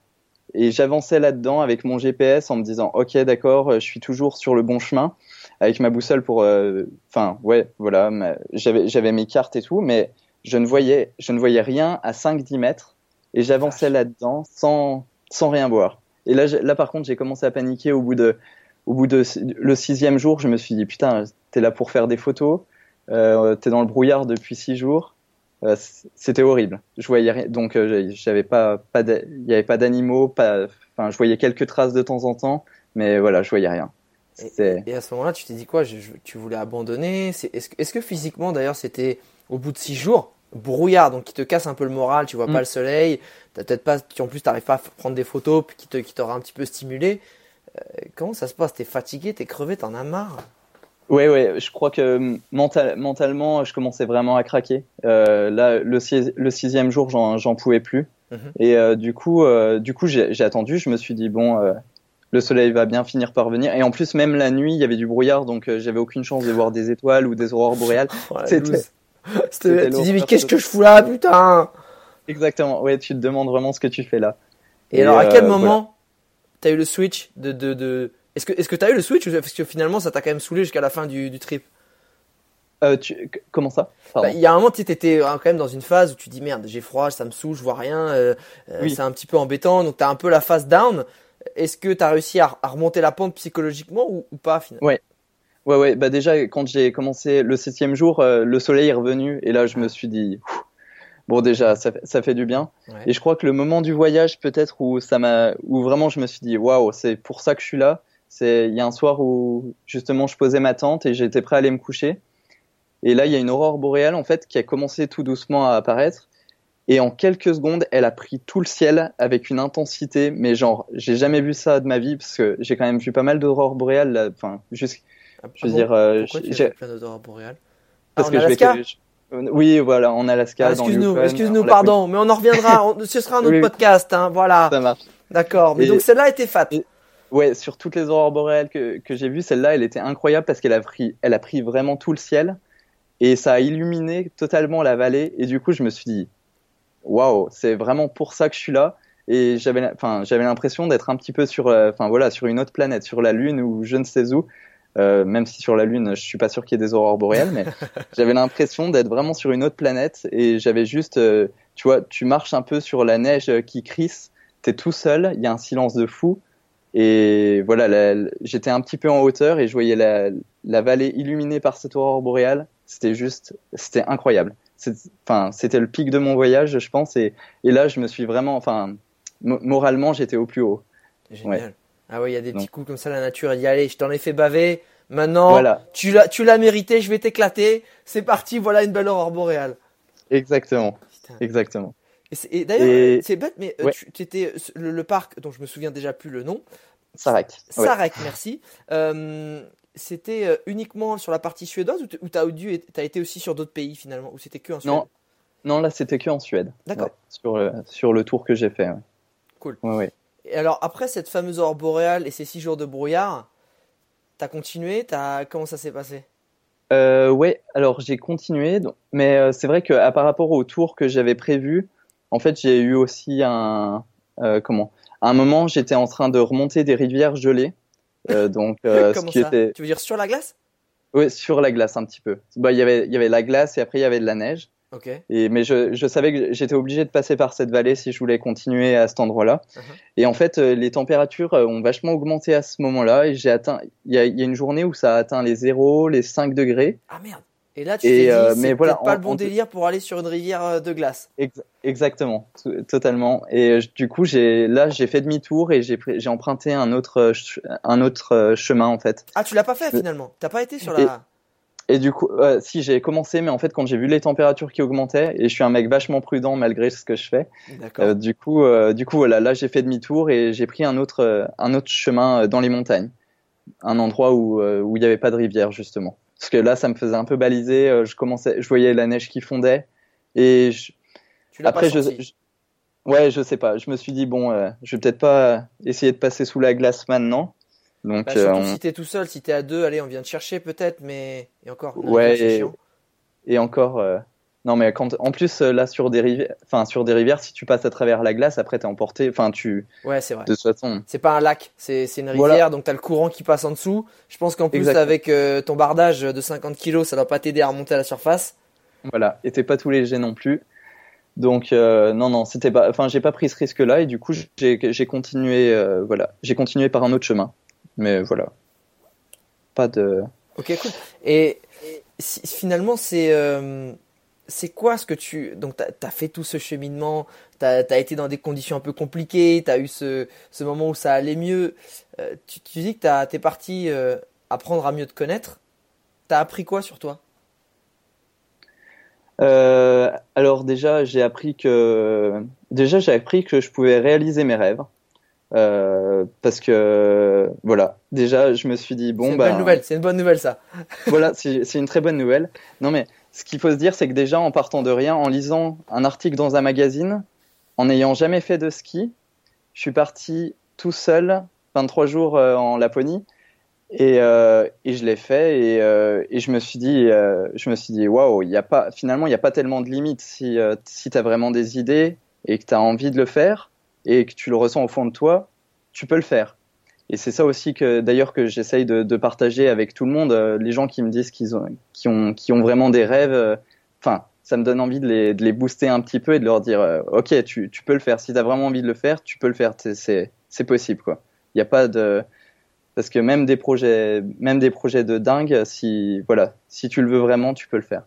Et j'avançais là-dedans avec mon GPS en me disant, ok, d'accord, je suis toujours sur le bon chemin, avec ma boussole pour, euh, enfin, ouais, voilà, j'avais, j'avais mes cartes et tout, mais je ne voyais, je ne voyais rien à 5-10 mètres, et j'avançais là-dedans sans, sans rien voir. Et là, là, par contre, j'ai commencé à paniquer au bout de, au bout de le sixième jour, je me suis dit, putain, t'es là pour faire des photos, euh, t'es dans le brouillard depuis six jours. Euh, c'était horrible. Je voyais rien, donc euh, j'avais pas, pas, il y avait pas d'animaux, pas, enfin, je voyais quelques traces de temps en temps, mais voilà, je voyais rien. Et, à ce moment-là, tu t'es dit quoi? Je- je- Tu voulais abandonner? Est-ce que, est-ce que physiquement, d'ailleurs, c'était au bout de 6 jours? Brouillard, donc qui te casse un peu le moral, tu vois Mm. pas le soleil, t'as peut-être pas, tu, en plus t'arrives pas à prendre des photos, puis qui te, qui t'aura un petit peu stimulé. Euh, comment ça se passe? T'es fatigué, t'es crevé, t'en as marre? Ouais, ouais, je crois que mental, mentalement, je commençais vraiment à craquer. Euh, là, le, six- le sixième jour, j'en, pouvais plus. Mhm. Et euh, du coup, euh, du coup, j'ai, attendu. Je me suis dit bon, euh, le soleil va bien finir par venir. Et en plus, même la nuit, il y avait du brouillard, donc euh, j'avais aucune chance de voir des étoiles ou des aurores boréales. <laughs> Oh, <laughs> C'était- Tu dis, mais qu'est-ce que je fous là, putain Exactement. Ouais, tu te demandes vraiment ce que tu fais là. Et, Et, alors, à euh, quel voilà. moment t'as eu le switch de. de, de... Est-ce que est-ce que t'as eu le switch ou- Parce que finalement, ça t'a quand même saoulé jusqu'à la fin du, du trip. Euh, tu... Comment ça? Bah, Il y a un moment, tu étais quand même dans une phase où tu dis merde, j'ai froid, ça me saoule, je vois rien, euh, Oui. c'est un petit peu embêtant, donc t'as un peu la phase down. Est-ce que t'as réussi à, à remonter la pente psychologiquement ou, ou pas finalement? Ouais, ouais. Bah déjà, quand j'ai commencé le septième jour, euh, le soleil est revenu et là, je me suis dit, bon, déjà, ça, fait- ça fait du bien. Ouais. Et je crois que le moment du voyage, peut-être où ça m'a, où vraiment je me suis dit, waouh, c'est pour ça que je suis là. C'est, il y a un soir où justement je posais ma tente et j'étais prêt à aller me coucher. Et là, il y a une aurore boréale en fait qui a commencé tout doucement à apparaître. Et en quelques secondes, elle a pris tout le ciel avec une intensité, mais genre, j'ai jamais vu ça de ma vie parce que j'ai quand même vu pas mal d'aurores boréales. là. Enfin, juste, Ah, je veux bon dire, euh, Pourquoi tu as plein d'aurores boréales parce ah, que je Alaska je- Oui, voilà, en Alaska. Ah, Excuse-nous, en pardon, mais on en reviendra. <laughs> on- ce sera un autre Oui, podcast, hein, voilà. Ça marche. D'accord. Mais Et- donc celle-là était fat. et- Ouais, sur toutes les aurores boréales que, que j'ai vues, celle-là, elle était incroyable parce qu'elle a pris, elle a pris vraiment tout le ciel. et ça a illuminé totalement la vallée. Et du coup, je me suis dit, waouh, c'est vraiment pour ça que je suis là. Et j'avais, enfin, j'avais l'impression d'être un petit peu sur, euh, enfin voilà, sur une autre planète, sur la Lune ou je ne sais où. Euh, même si sur la Lune, je suis pas sûr qu'il y ait des aurores boréales, mais <laughs> j'avais l'impression d'être vraiment sur une autre planète et j'avais juste, euh, tu vois, tu marches un peu sur la neige qui crisse, t'es tout seul, il y a un silence de fou et voilà, j'étais un petit peu en hauteur et je voyais la, la vallée illuminée par cette aurore boréale. C'était juste, c'était incroyable. Enfin, c'était le pic de mon voyage, je pense, et, et là, je me suis vraiment, enfin, moralement, j'étais au plus haut. Génial. Ah ouais, il y a des petits coups comme ça, la nature, elle dit allez, je t'en ai fait baver. Maintenant, tu l'as, tu l'as mérité, je vais t'éclater. C'est parti, voilà une belle aurore boréale. Exactement. Exactement. Et, d'ailleurs, c'est bête, mais euh, tu étais le, parc dont je me souviens déjà plus le nom. Sarek. Sarek, merci. Euh, c'était euh, uniquement sur la partie suédoise ou tu as, été aussi sur d'autres pays finalement Ou c'était que en Suède? Non, non là c'était que en Suède. D'accord. sur, sur le tour que j'ai fait. Cool. Et alors, après cette fameuse aurore boréale et ces six jours de brouillard, t'as continué as... Comment ça s'est passé? Euh, Ouais, alors j'ai continué, mais euh, c'est vrai qu'à par rapport au tour que j'avais prévu, en fait, j'ai eu aussi un. Euh, comment? À un moment, j'étais en train de remonter des rivières gelées. Euh, <laughs> donc, ce qui Était... Tu veux dire sur la glace? Oui, sur la glace un petit peu. Bah, y il y avait la glace et après il y avait de la neige. Et, mais je, je, savais que j'étais obligé de passer par cette vallée si je voulais continuer à cet endroit-là. Uh-huh. Et en fait, euh, les températures euh, ont vachement augmenté à ce moment-là. Et j'ai atteint, il y a, y a, une journée où ça a atteint les 0, les 5 degrés. Ah merde. Et là, tu t'es euh, c'est voilà, pas le bon délire pour aller sur une rivière de glace. exactement, totalement. Et du coup, j'ai là, j'ai fait demi-tour et j'ai j'ai emprunté un autre un autre chemin en fait. Ah, tu l'as pas fait finalement. T'as pas été sur la. Et du coup, euh, si j'ai commencé, mais en fait, quand j'ai vu les températures qui augmentaient, et je suis un mec vachement prudent malgré ce que je fais, euh, du coup, euh, du coup, voilà, là, j'ai fait demi-tour et j'ai pris un autre, euh, un autre chemin dans les montagnes, un endroit où où il n'y avait pas de rivière justement, parce que là, ça me faisait un peu baliser. je commençais, je voyais la neige qui fondait, et je... après, je, ouais, je sais pas. Je me suis dit bon, je vais peut-être pas essayer de passer sous la glace maintenant. Donc, bah, surtout euh, si t'es tout seul, si t'es à deux, allez, on vient te chercher peut-être, mais et encore. Ouais. Et, et, encore. Euh, non, mais quand, en plus euh, là sur des rivières, enfin sur des rivières, si tu passes à travers la glace, après t'es emporté. Enfin, tu. Ouais, c'est vrai. De toute façon. C'est pas un lac, c'est une rivière, donc t'as le courant qui passe en dessous. Je pense qu'en plus avec ton bardage de 50 kilos, ça doit pas t'aider à remonter à la surface. Voilà, et t'es pas tout léger non plus. Donc non non, c'était pas, enfin j'ai pas pris ce risque-là et du coup j'ai continué, voilà, j'ai continué par un autre chemin. Mais voilà. Pas de. Ok, cool. Et finalement, c'est. Euh, c'est quoi ce que tu. Donc, tu as, fait tout ce cheminement, tu as, été dans des conditions un peu compliquées, tu as eu ce, ce, moment où ça allait mieux. Euh, tu, tu, dis que tu es parti euh, apprendre à mieux te connaître. Tu as appris quoi sur toi? Alors déjà j'ai appris que déjà j'ai appris que je pouvais réaliser mes rêves euh, parce que voilà, déjà je me suis dit bon c'est bah. C'est une bonne nouvelle, c'est une bonne nouvelle ça. <laughs> voilà, c'est une très bonne nouvelle. Non mais ce qu'il faut se dire, c'est que déjà en partant de rien, en lisant un article dans un magazine, en n'ayant jamais fait de ski, je suis parti tout seul 23 jours euh, en Laponie et, euh, et je l'ai fait et, et, je me suis dit, je me suis dit waouh, il y a pas finalement il n'y a pas tellement de limites si si tu as vraiment des idées et que tu as envie de le faire et que tu le ressens au fond de toi, tu peux le faire. Et c'est ça aussi que d'ailleurs que j'essaye de, de, partager avec tout le monde, euh, les gens qui me disent qu'ils ont, qui ont, qui ont vraiment des rêves. Euh, enfin, ça me donne envie de les, de les booster un petit peu et de leur dire, euh, ok, tu, tu peux le faire. Si tu as vraiment envie de le faire, tu peux le faire. C'est, c'est possible, quoi. Il n'y a pas de parce que même des projets, même des projets de dingue, si voilà, si tu le veux vraiment, tu peux le faire.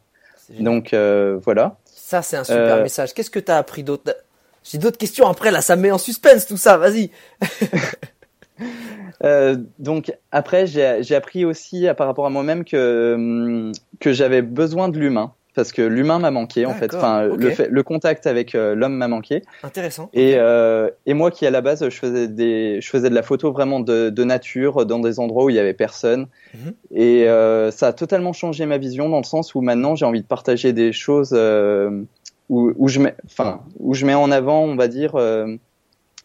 Donc voilà. Ça c'est un super message. Qu'est-ce que tu as appris d'autre? J'ai d'autres questions après, là, ça me met en suspense tout ça, vas-y. <laughs> euh, donc après, j'ai appris aussi par rapport à moi-même que, hum, que j'avais besoin de l'humain. Parce que l'humain m'a manqué en fait. Enfin, le, fait, le contact avec euh, l'homme m'a manqué. Intéressant. Et, euh, et moi qui à la base je faisais des, je faisais de la photo vraiment de, de nature dans des endroits où il y avait personne. Mhm. Et euh, ça a totalement changé ma vision dans le sens où maintenant j'ai envie de partager des choses euh, où, où, je mets, enfin, où je mets en avant, on va dire, euh,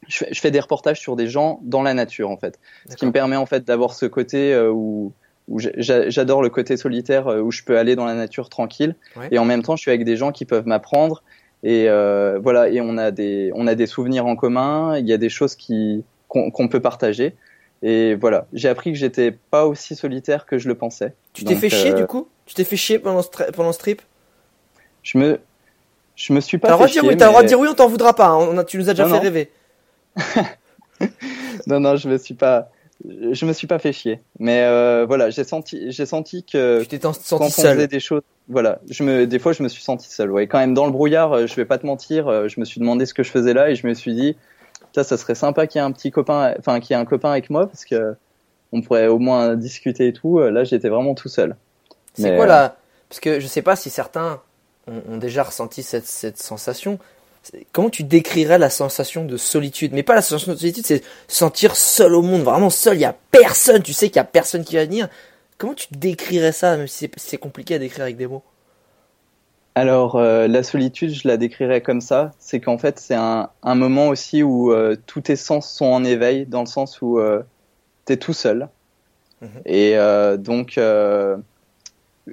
je, fais, je, fais, des reportages sur des gens dans la nature en fait, ce qui me permet en fait d'avoir ce côté euh, où où j'adore le côté solitaire où je peux aller dans la nature tranquille. Et en même temps je suis avec des gens qui peuvent m'apprendre. Et voilà et on a des on a des souvenirs en commun. Il y a des choses qui qu'on peut partager. Et voilà. J'ai appris que j'étais pas aussi solitaire que je le pensais. Tu t'es fait chier du coup? Tu t'es fait chier pendant pendant ce trip? Je me je me suis pas t'as fait chier, oui, t'as le droit de dire oui on t'en voudra pas hein. on a, tu nous as déjà fait rêver <laughs> non, non, je me suis pas, je me suis pas fait chier. Mais euh, voilà, j'ai senti, j'ai senti que tu t'es senti quand seul. on faisait des choses, voilà, je me, des fois, je me suis senti seul. Ouais, quand même dans le brouillard, euh, je vais pas te mentir, euh, je me suis demandé ce que je faisais là et je me suis dit, ça, ça serait sympa qu'il y ait un petit copain, enfin, qu'il y ait un copain avec moi parce que on pourrait au moins discuter et tout. Là, j'étais vraiment tout seul. C'est quoi là Parce que je sais pas si certains ont, ont déjà ressenti cette, cette sensation comment tu décrirais la sensation de solitude? Mais pas la sensation de solitude, c'est sentir seul au monde, vraiment seul, il y a personne, tu sais qu'il y a personne qui va venir. Comment tu décrirais ça, même si c'est compliqué à décrire avec des mots? Alors euh, la solitude, je la décrirais comme ça, c'est qu'en fait c'est un, un, moment aussi où euh, tous tes sens sont en éveil, dans le sens où euh, tu es tout seul. Mhm. Et euh, donc,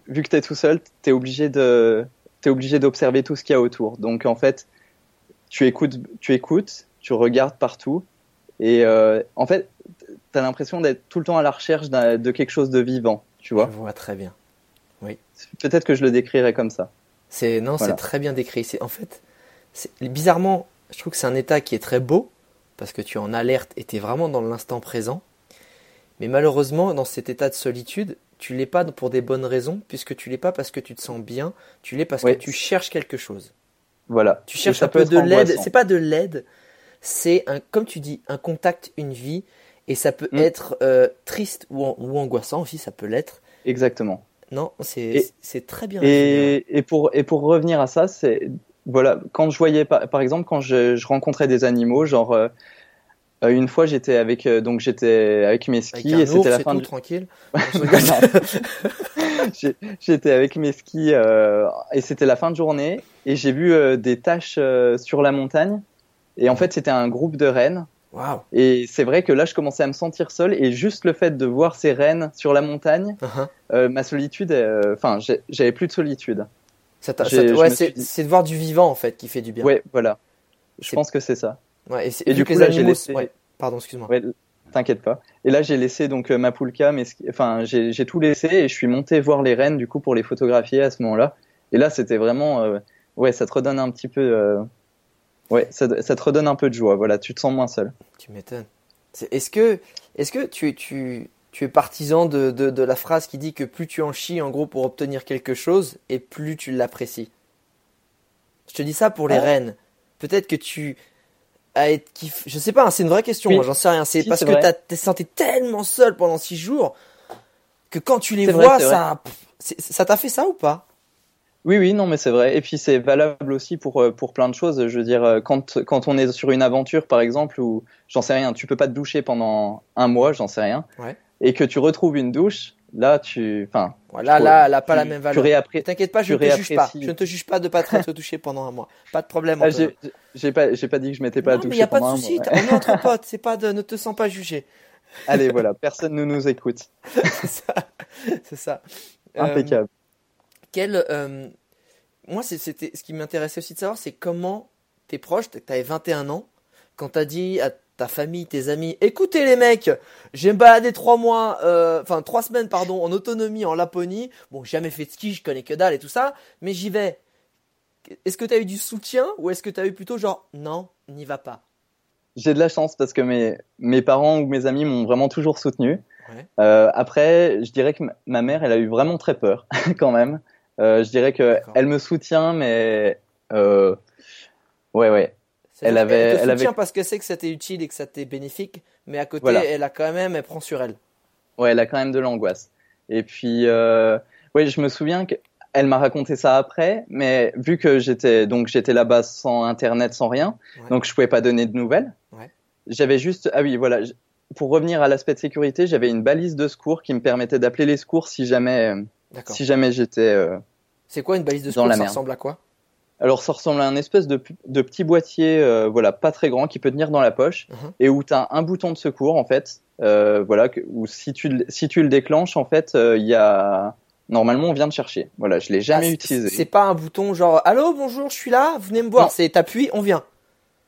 vu que tu es tout seul, tu es obligé de t'es obligé d'observer tout ce qu'il y a autour. Donc en fait, tu écoutes, tu écoutes, tu regardes partout, et euh, en fait, tu as l'impression d'être tout le temps à la recherche de quelque chose de vivant, tu vois. Je vois très bien. Oui. Peut-être que je le décrirais comme ça. C'est non, c'est très bien décrit. C'est en fait, bizarrement, je trouve que c'est un état qui est très beau parce que tu es en alerte et tu es vraiment dans l'instant présent. Mais malheureusement, dans cet état de solitude, tu l'es pas pour des bonnes raisons, puisque tu l'es pas parce que tu te sens bien, tu l'es parce que tu cherches quelque chose. Voilà. Tu cherches un peu de l'aide. C'est pas de l'aide, c'est un, comme tu dis, un contact, une vie, et ça peut mm. être euh, triste ou, ou, angoissant aussi, ça peut l'être. Exactement. Non, c'est très bien. Et, et, pour et pour revenir à ça, c'est voilà, quand je voyais par, par exemple quand je, je, rencontrais des animaux, genre euh, euh, une fois, j'étais avec euh, donc j'étais avec mes skis et c'était la fin de tranquille. <laughs> <laughs> j'étais avec mes skis euh, et c'était la fin de journée et j'ai vu des taches sur la montagne et en fait c'était un groupe de rennes. Wow. Et c'est vrai que là je commençais à me sentir seul et juste le fait de voir ces rennes sur la montagne, uh-huh. ma solitude, enfin j'avais plus de solitude. Ouais, c'est de voir du vivant en fait qui fait du bien. Ouais, voilà. Je pense que c'est ça. Ouais, et, du coup, là, j'ai laissé. Pardon, excuse-moi. Ouais, t'inquiète pas. Et là, j'ai laissé donc euh, ma poulka, mais enfin, j'ai tout laissé et je suis monté voir les rennes du coup pour les photographier à ce moment-là. Et là, c'était vraiment, euh, ouais, ça te redonne un petit peu, euh, ouais, ça, ça, te redonne un peu de joie. Voilà, tu te sens moins seul. Tu m'étonnes. Est-ce que, est-ce que tu, tu, tu es partisan de, de, de, la phrase qui dit que plus tu en chies en gros pour obtenir quelque chose et plus tu l'apprécies? Je te dis ça pour les ah. rennes. Peut-être que tu, à être kiff... Je sais pas, hein, c'est une vraie question, moi j'en sais rien. C'est parce que que t'es senti tellement seul pendant six jours que quand tu les vois, ça, ça t'a fait ça ou pas? Oui, oui, non, mais c'est vrai. Et puis c'est valable aussi pour euh, pour plein de choses. Je veux dire, euh, quand quand on est sur une aventure, par exemple, où j'en sais rien, tu peux pas te doucher pendant un mois, j'en sais rien, ouais. et que tu retrouves une douche, là, tu, enfin, voilà, là, elle a pas la même valeur. T'inquiète pas, je ne te juge pas. Je ne te juge pas de pas te toucher pendant un mois. Pas de problème. Ah, j'ai pas, j'ai pas dit que je m'étais pas touché. Il y a pas de souci. On est entre potes. C'est pas de, ne te sens pas jugé. Allez, voilà. Personne ne nous écoute. <laughs> c'est ça. C'est ça. Impeccable. Euh, quel, euh, moi, c'était, ce qui m'intéressait aussi de savoir, c'est comment tes proches, tu avais 21 ans, quand tu as dit à ta famille, tes amis. Écoutez les mecs, j'ai baladé trois mois, euh, enfin trois semaines pardon, en autonomie en Laponie. Bon, jamais fait de ski, je connais que dalle et tout ça, mais j'y vais. Est-ce que tu as eu du soutien ou est-ce que tu as eu plutôt genre non, n'y va pas? J'ai de la chance parce que mes, mes parents ou mes amis m'ont vraiment toujours soutenu. Euh, après, je dirais que ma mère, elle a eu vraiment très peur <laughs> quand même. Euh, je dirais que elle me soutient, mais ouais, ouais elle avait, elle, te soutient parce que c'est que c'était utile et que ça t'est bénéfique, mais à côté, elle a quand même, elle prend sur elle. Ouais, elle a quand même de l'angoisse. Et puis, euh, oui, je me souviens qu'elle m'a raconté ça après, mais vu que j'étais donc j'étais là-bas sans internet, sans rien, donc je pouvais pas donner de nouvelles. Ouais. J'avais juste, ah oui, voilà. Pour revenir à l'aspect de sécurité, j'avais une balise de secours qui me permettait d'appeler les secours si jamais, si jamais j'étais. Euh, c'est quoi une balise de secours? Ça ressemble à quoi? Alors ça ressemble à un espèce de, de petit boîtier, euh, voilà, pas très grand, qui peut tenir dans la poche, Mhm. et où tu as un bouton de secours en fait, euh, voilà, que- où si tu le- si tu le déclenches en fait, euh, il y a normalement on vient te chercher. Voilà, je l'ai Ah, jamais c'est- utilisé. C'est pas un bouton genre allô bonjour je suis là venez me voir. C'est t'appuies on vient.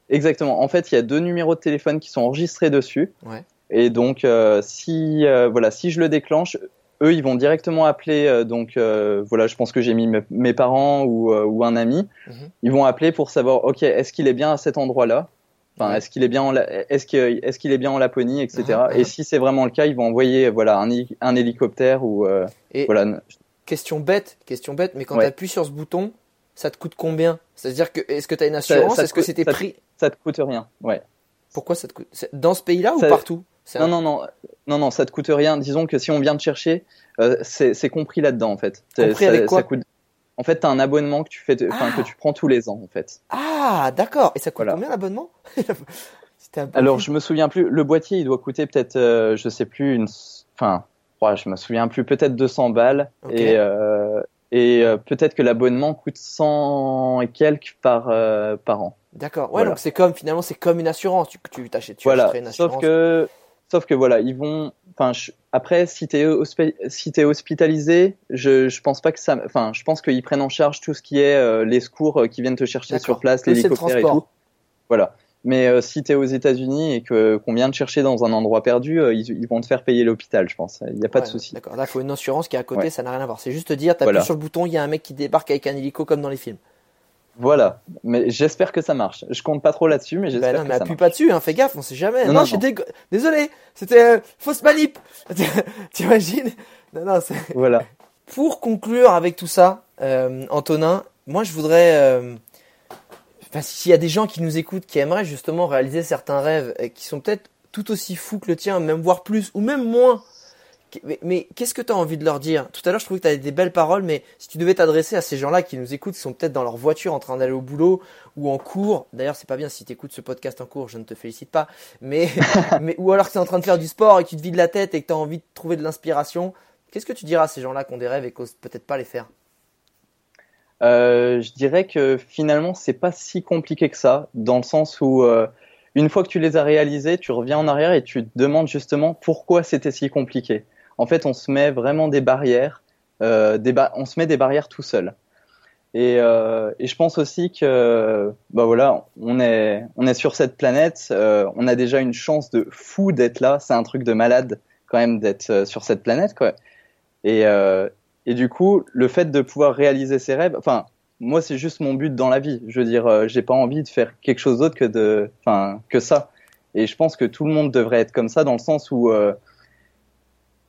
Exactement. En fait, il y a deux numéros de téléphone qui sont enregistrés dessus. Ouais. Et donc, si voilà, si je le déclenche, eux, ils vont directement appeler. euh, donc, euh, voilà, je pense que j'ai mis me- mes parents ou, euh, ou un ami. Mhm. Ils vont appeler pour savoir, ok, est-ce qu'il est bien à cet endroit-là? Enfin, est-ce qu'il est bien en est-ce que est-ce qu'il est bien en Laponie, etc. Mhm, mhm. Et si c'est vraiment le cas, ils vont envoyer voilà un, héli- un hélicoptère ou Et voilà. question bête question bête mais quand Ouais. tu appuies sur ce bouton ça te coûte combien? C'est-à-dire que est-ce que tu as une assurance? Est-ce que c'était pris Ça te coûte rien. Ouais. Pourquoi ça te coûte? Dans ce pays-là ou Ça- partout? Non, non, non, non, non, ça te coûte rien. Disons que si on vient te chercher, euh, c'est compris là-dedans en fait. Compris avec quoi coûte... En fait, t'as un abonnement que tu fais, enfin Ah. que tu prends tous les ans en fait. Ah d'accord et ça coûte Voilà. combien l'abonnement <laughs> Alors, je me souviens plus. Le boîtier, il doit coûter peut-être, euh, je sais plus, une, enfin, ouais, je me souviens plus, peut-être 200 balles. Et euh, et euh, peut-être que l'abonnement coûte 100 et quelques par par an. D'accord ouais voilà. donc c'est comme finalement c'est comme une assurance tu tu t'achètes tu Voilà. une assurance. Sauf que, sauf que voilà, ils vont. Enfin, je- après, si t'es hospi- si t'es hospitalisé, je je pense pas que ça. Enfin, je pense qu'ils prennent en charge tout ce qui est euh, les secours euh, qui viennent te chercher sur place, l'hélicoptère et tout. Voilà. Mais euh, si t'es aux États-Unis et que qu'on vient te chercher dans un endroit perdu, euh, ils, ils vont te faire payer l'hôpital, je pense. Il n'y a pas de souci. D'accord, là, il faut une assurance qui est à côté, Ouais. ça n'a rien à voir. C'est juste te dire, t'appuies Voilà. sur le bouton, il y a un mec qui débarque avec un hélico comme dans les films. Voilà. Mais j'espère que ça marche. Je compte pas trop là-dessus, mais Ben j'espère non, que mais ça appuie marche. pas dessus, hein, fais gaffe, on sait jamais. Non, Non, je désolé, c'était euh, fausse manip. <laughs> T'imagines? Non, non, c'est... Voilà. Pour conclure avec tout ça, euh, Antonin, moi je voudrais, euh, enfin, s'il y a des gens qui nous écoutent, qui aimeraient justement réaliser certains rêves, et qui sont peut-être tout aussi fous que le tien, même voire plus, ou même moins, mais, mais qu'est-ce que tu as envie de leur dire? Tout à l'heure, je trouvais que tu avais des belles paroles, mais si tu devais t'adresser à ces gens-là qui nous écoutent, qui sont peut-être dans leur voiture en train d'aller au boulot ou en cours, d'ailleurs, c'est pas bien si tu écoutes ce podcast en cours, je ne te félicite pas, mais, <laughs> mais ou alors que tu es en train de faire du sport et que tu te vides la tête et que tu as envie de trouver de l'inspiration, qu'est-ce que tu diras à ces gens-là qui ont des rêves et qui peut-être pas les faire? Euh, je dirais que finalement, c'est pas si compliqué que ça, dans le sens où euh, une fois que tu les as réalisés, tu reviens en arrière et tu te demandes justement pourquoi c'était si compliqué. En fait, on se met vraiment des barrières, euh, on se met des barrières tout seul. Et, euh, et je pense aussi que, bah voilà, on est, on est sur cette planète, euh, on a déjà une chance de fou d'être là. C'est un truc de malade quand même d'être euh, sur cette planète, quoi. Et, euh, et du coup, le fait de pouvoir réaliser ses rêves, enfin, moi, c'est juste mon but dans la vie. Je veux dire, euh, j'ai pas envie de faire quelque chose d'autre que de, enfin, que ça. Et je pense que tout le monde devrait être comme ça dans le sens où,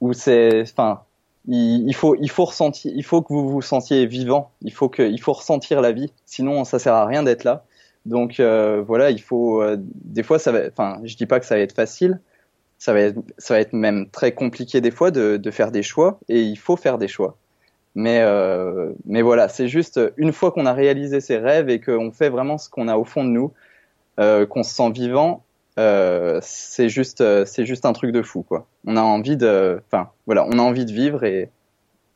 où c'est, enfin, il, faut, il faut ressentir, il faut que vous vous sentiez vivant. Il faut que, il faut ressentir la vie. Sinon, ça sert à rien d'être là. Donc euh, voilà, il faut. euh, des fois, ça va. Enfin, je dis pas que ça va être facile. Ça va être, ça va être même très compliqué des fois de, faire des choix. Et il faut faire des choix. Mais, euh, mais voilà, c'est juste une fois qu'on a réalisé ses rêves et qu'on fait vraiment ce qu'on a au fond de nous, qu'on se sent vivant, euh, c'est juste, euh, c'est juste un truc de fou, quoi. On a envie de, enfin, voilà, on a envie de vivre et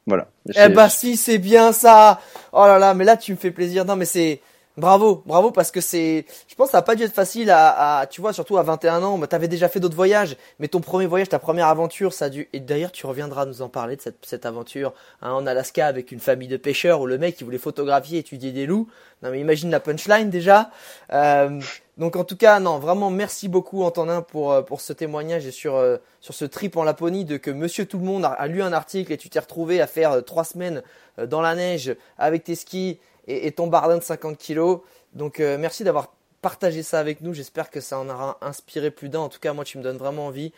voilà. Eh bah si, c'est bien ça. Oh là là, mais là tu me fais plaisir. Non mais c'est bravo, bravo parce que c'est, je pense que ça a pas dû être facile à, à- tu vois, surtout à 21 ans. Bah, t'avais déjà fait d'autres voyages, mais ton premier voyage, ta première aventure, ça a dû. Et d'ailleurs, tu reviendras nous en parler de cette, cette aventure hein, en Alaska avec une famille de pêcheurs où le mec il voulait photographier, étudier des loups. Non mais imagine la punchline déjà. Euh, donc en tout cas, non, vraiment merci beaucoup Antonin pour euh, pour ce témoignage et sur euh, sur ce trip en Laponie de que Monsieur Tout le Monde a, a lu un article et tu t'es retrouvé à faire trois semaines dans la neige avec tes skis et, ton bardin de 50 kilos. Donc euh, merci d'avoir partagé ça avec nous. J'espère que ça en aura inspiré plus d'un. En tout cas, moi, tu me donnes vraiment envie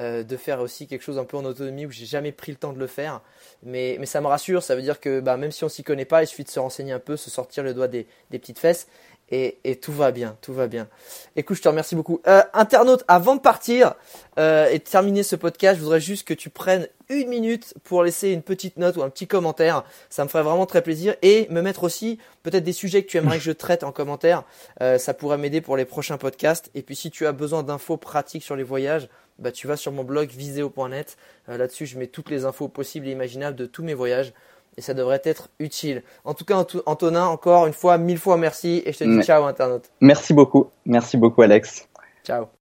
euh, de faire aussi quelque chose un peu en autonomie où j'ai jamais pris le temps de le faire. Mais, ça me rassure. Ça veut dire que bah, même si on s'y connaît pas, il suffit de se renseigner un peu, se sortir le doigt des petites fesses. Et, et tout va bien, tout va bien. Écoute, je te remercie beaucoup. Euh, internaute, avant de partir euh, et de terminer ce podcast, je voudrais juste que tu prennes une minute pour laisser une petite note ou un petit commentaire. Ça me ferait vraiment très plaisir. Et me mettre aussi peut-être des sujets que tu aimerais que je traite en commentaire. Euh, ça pourrait m'aider pour les prochains podcasts. Et puis si tu as besoin d'infos pratiques sur les voyages, bah, tu vas sur mon blog viseo.net. Euh, Là-dessus, je mets toutes les infos possibles et imaginables de tous mes voyages. Et ça devrait être utile. En tout cas, Antonin, encore une fois, mille fois merci et je te dis ciao, internaute. Merci beaucoup. Merci beaucoup, Alex. Ciao.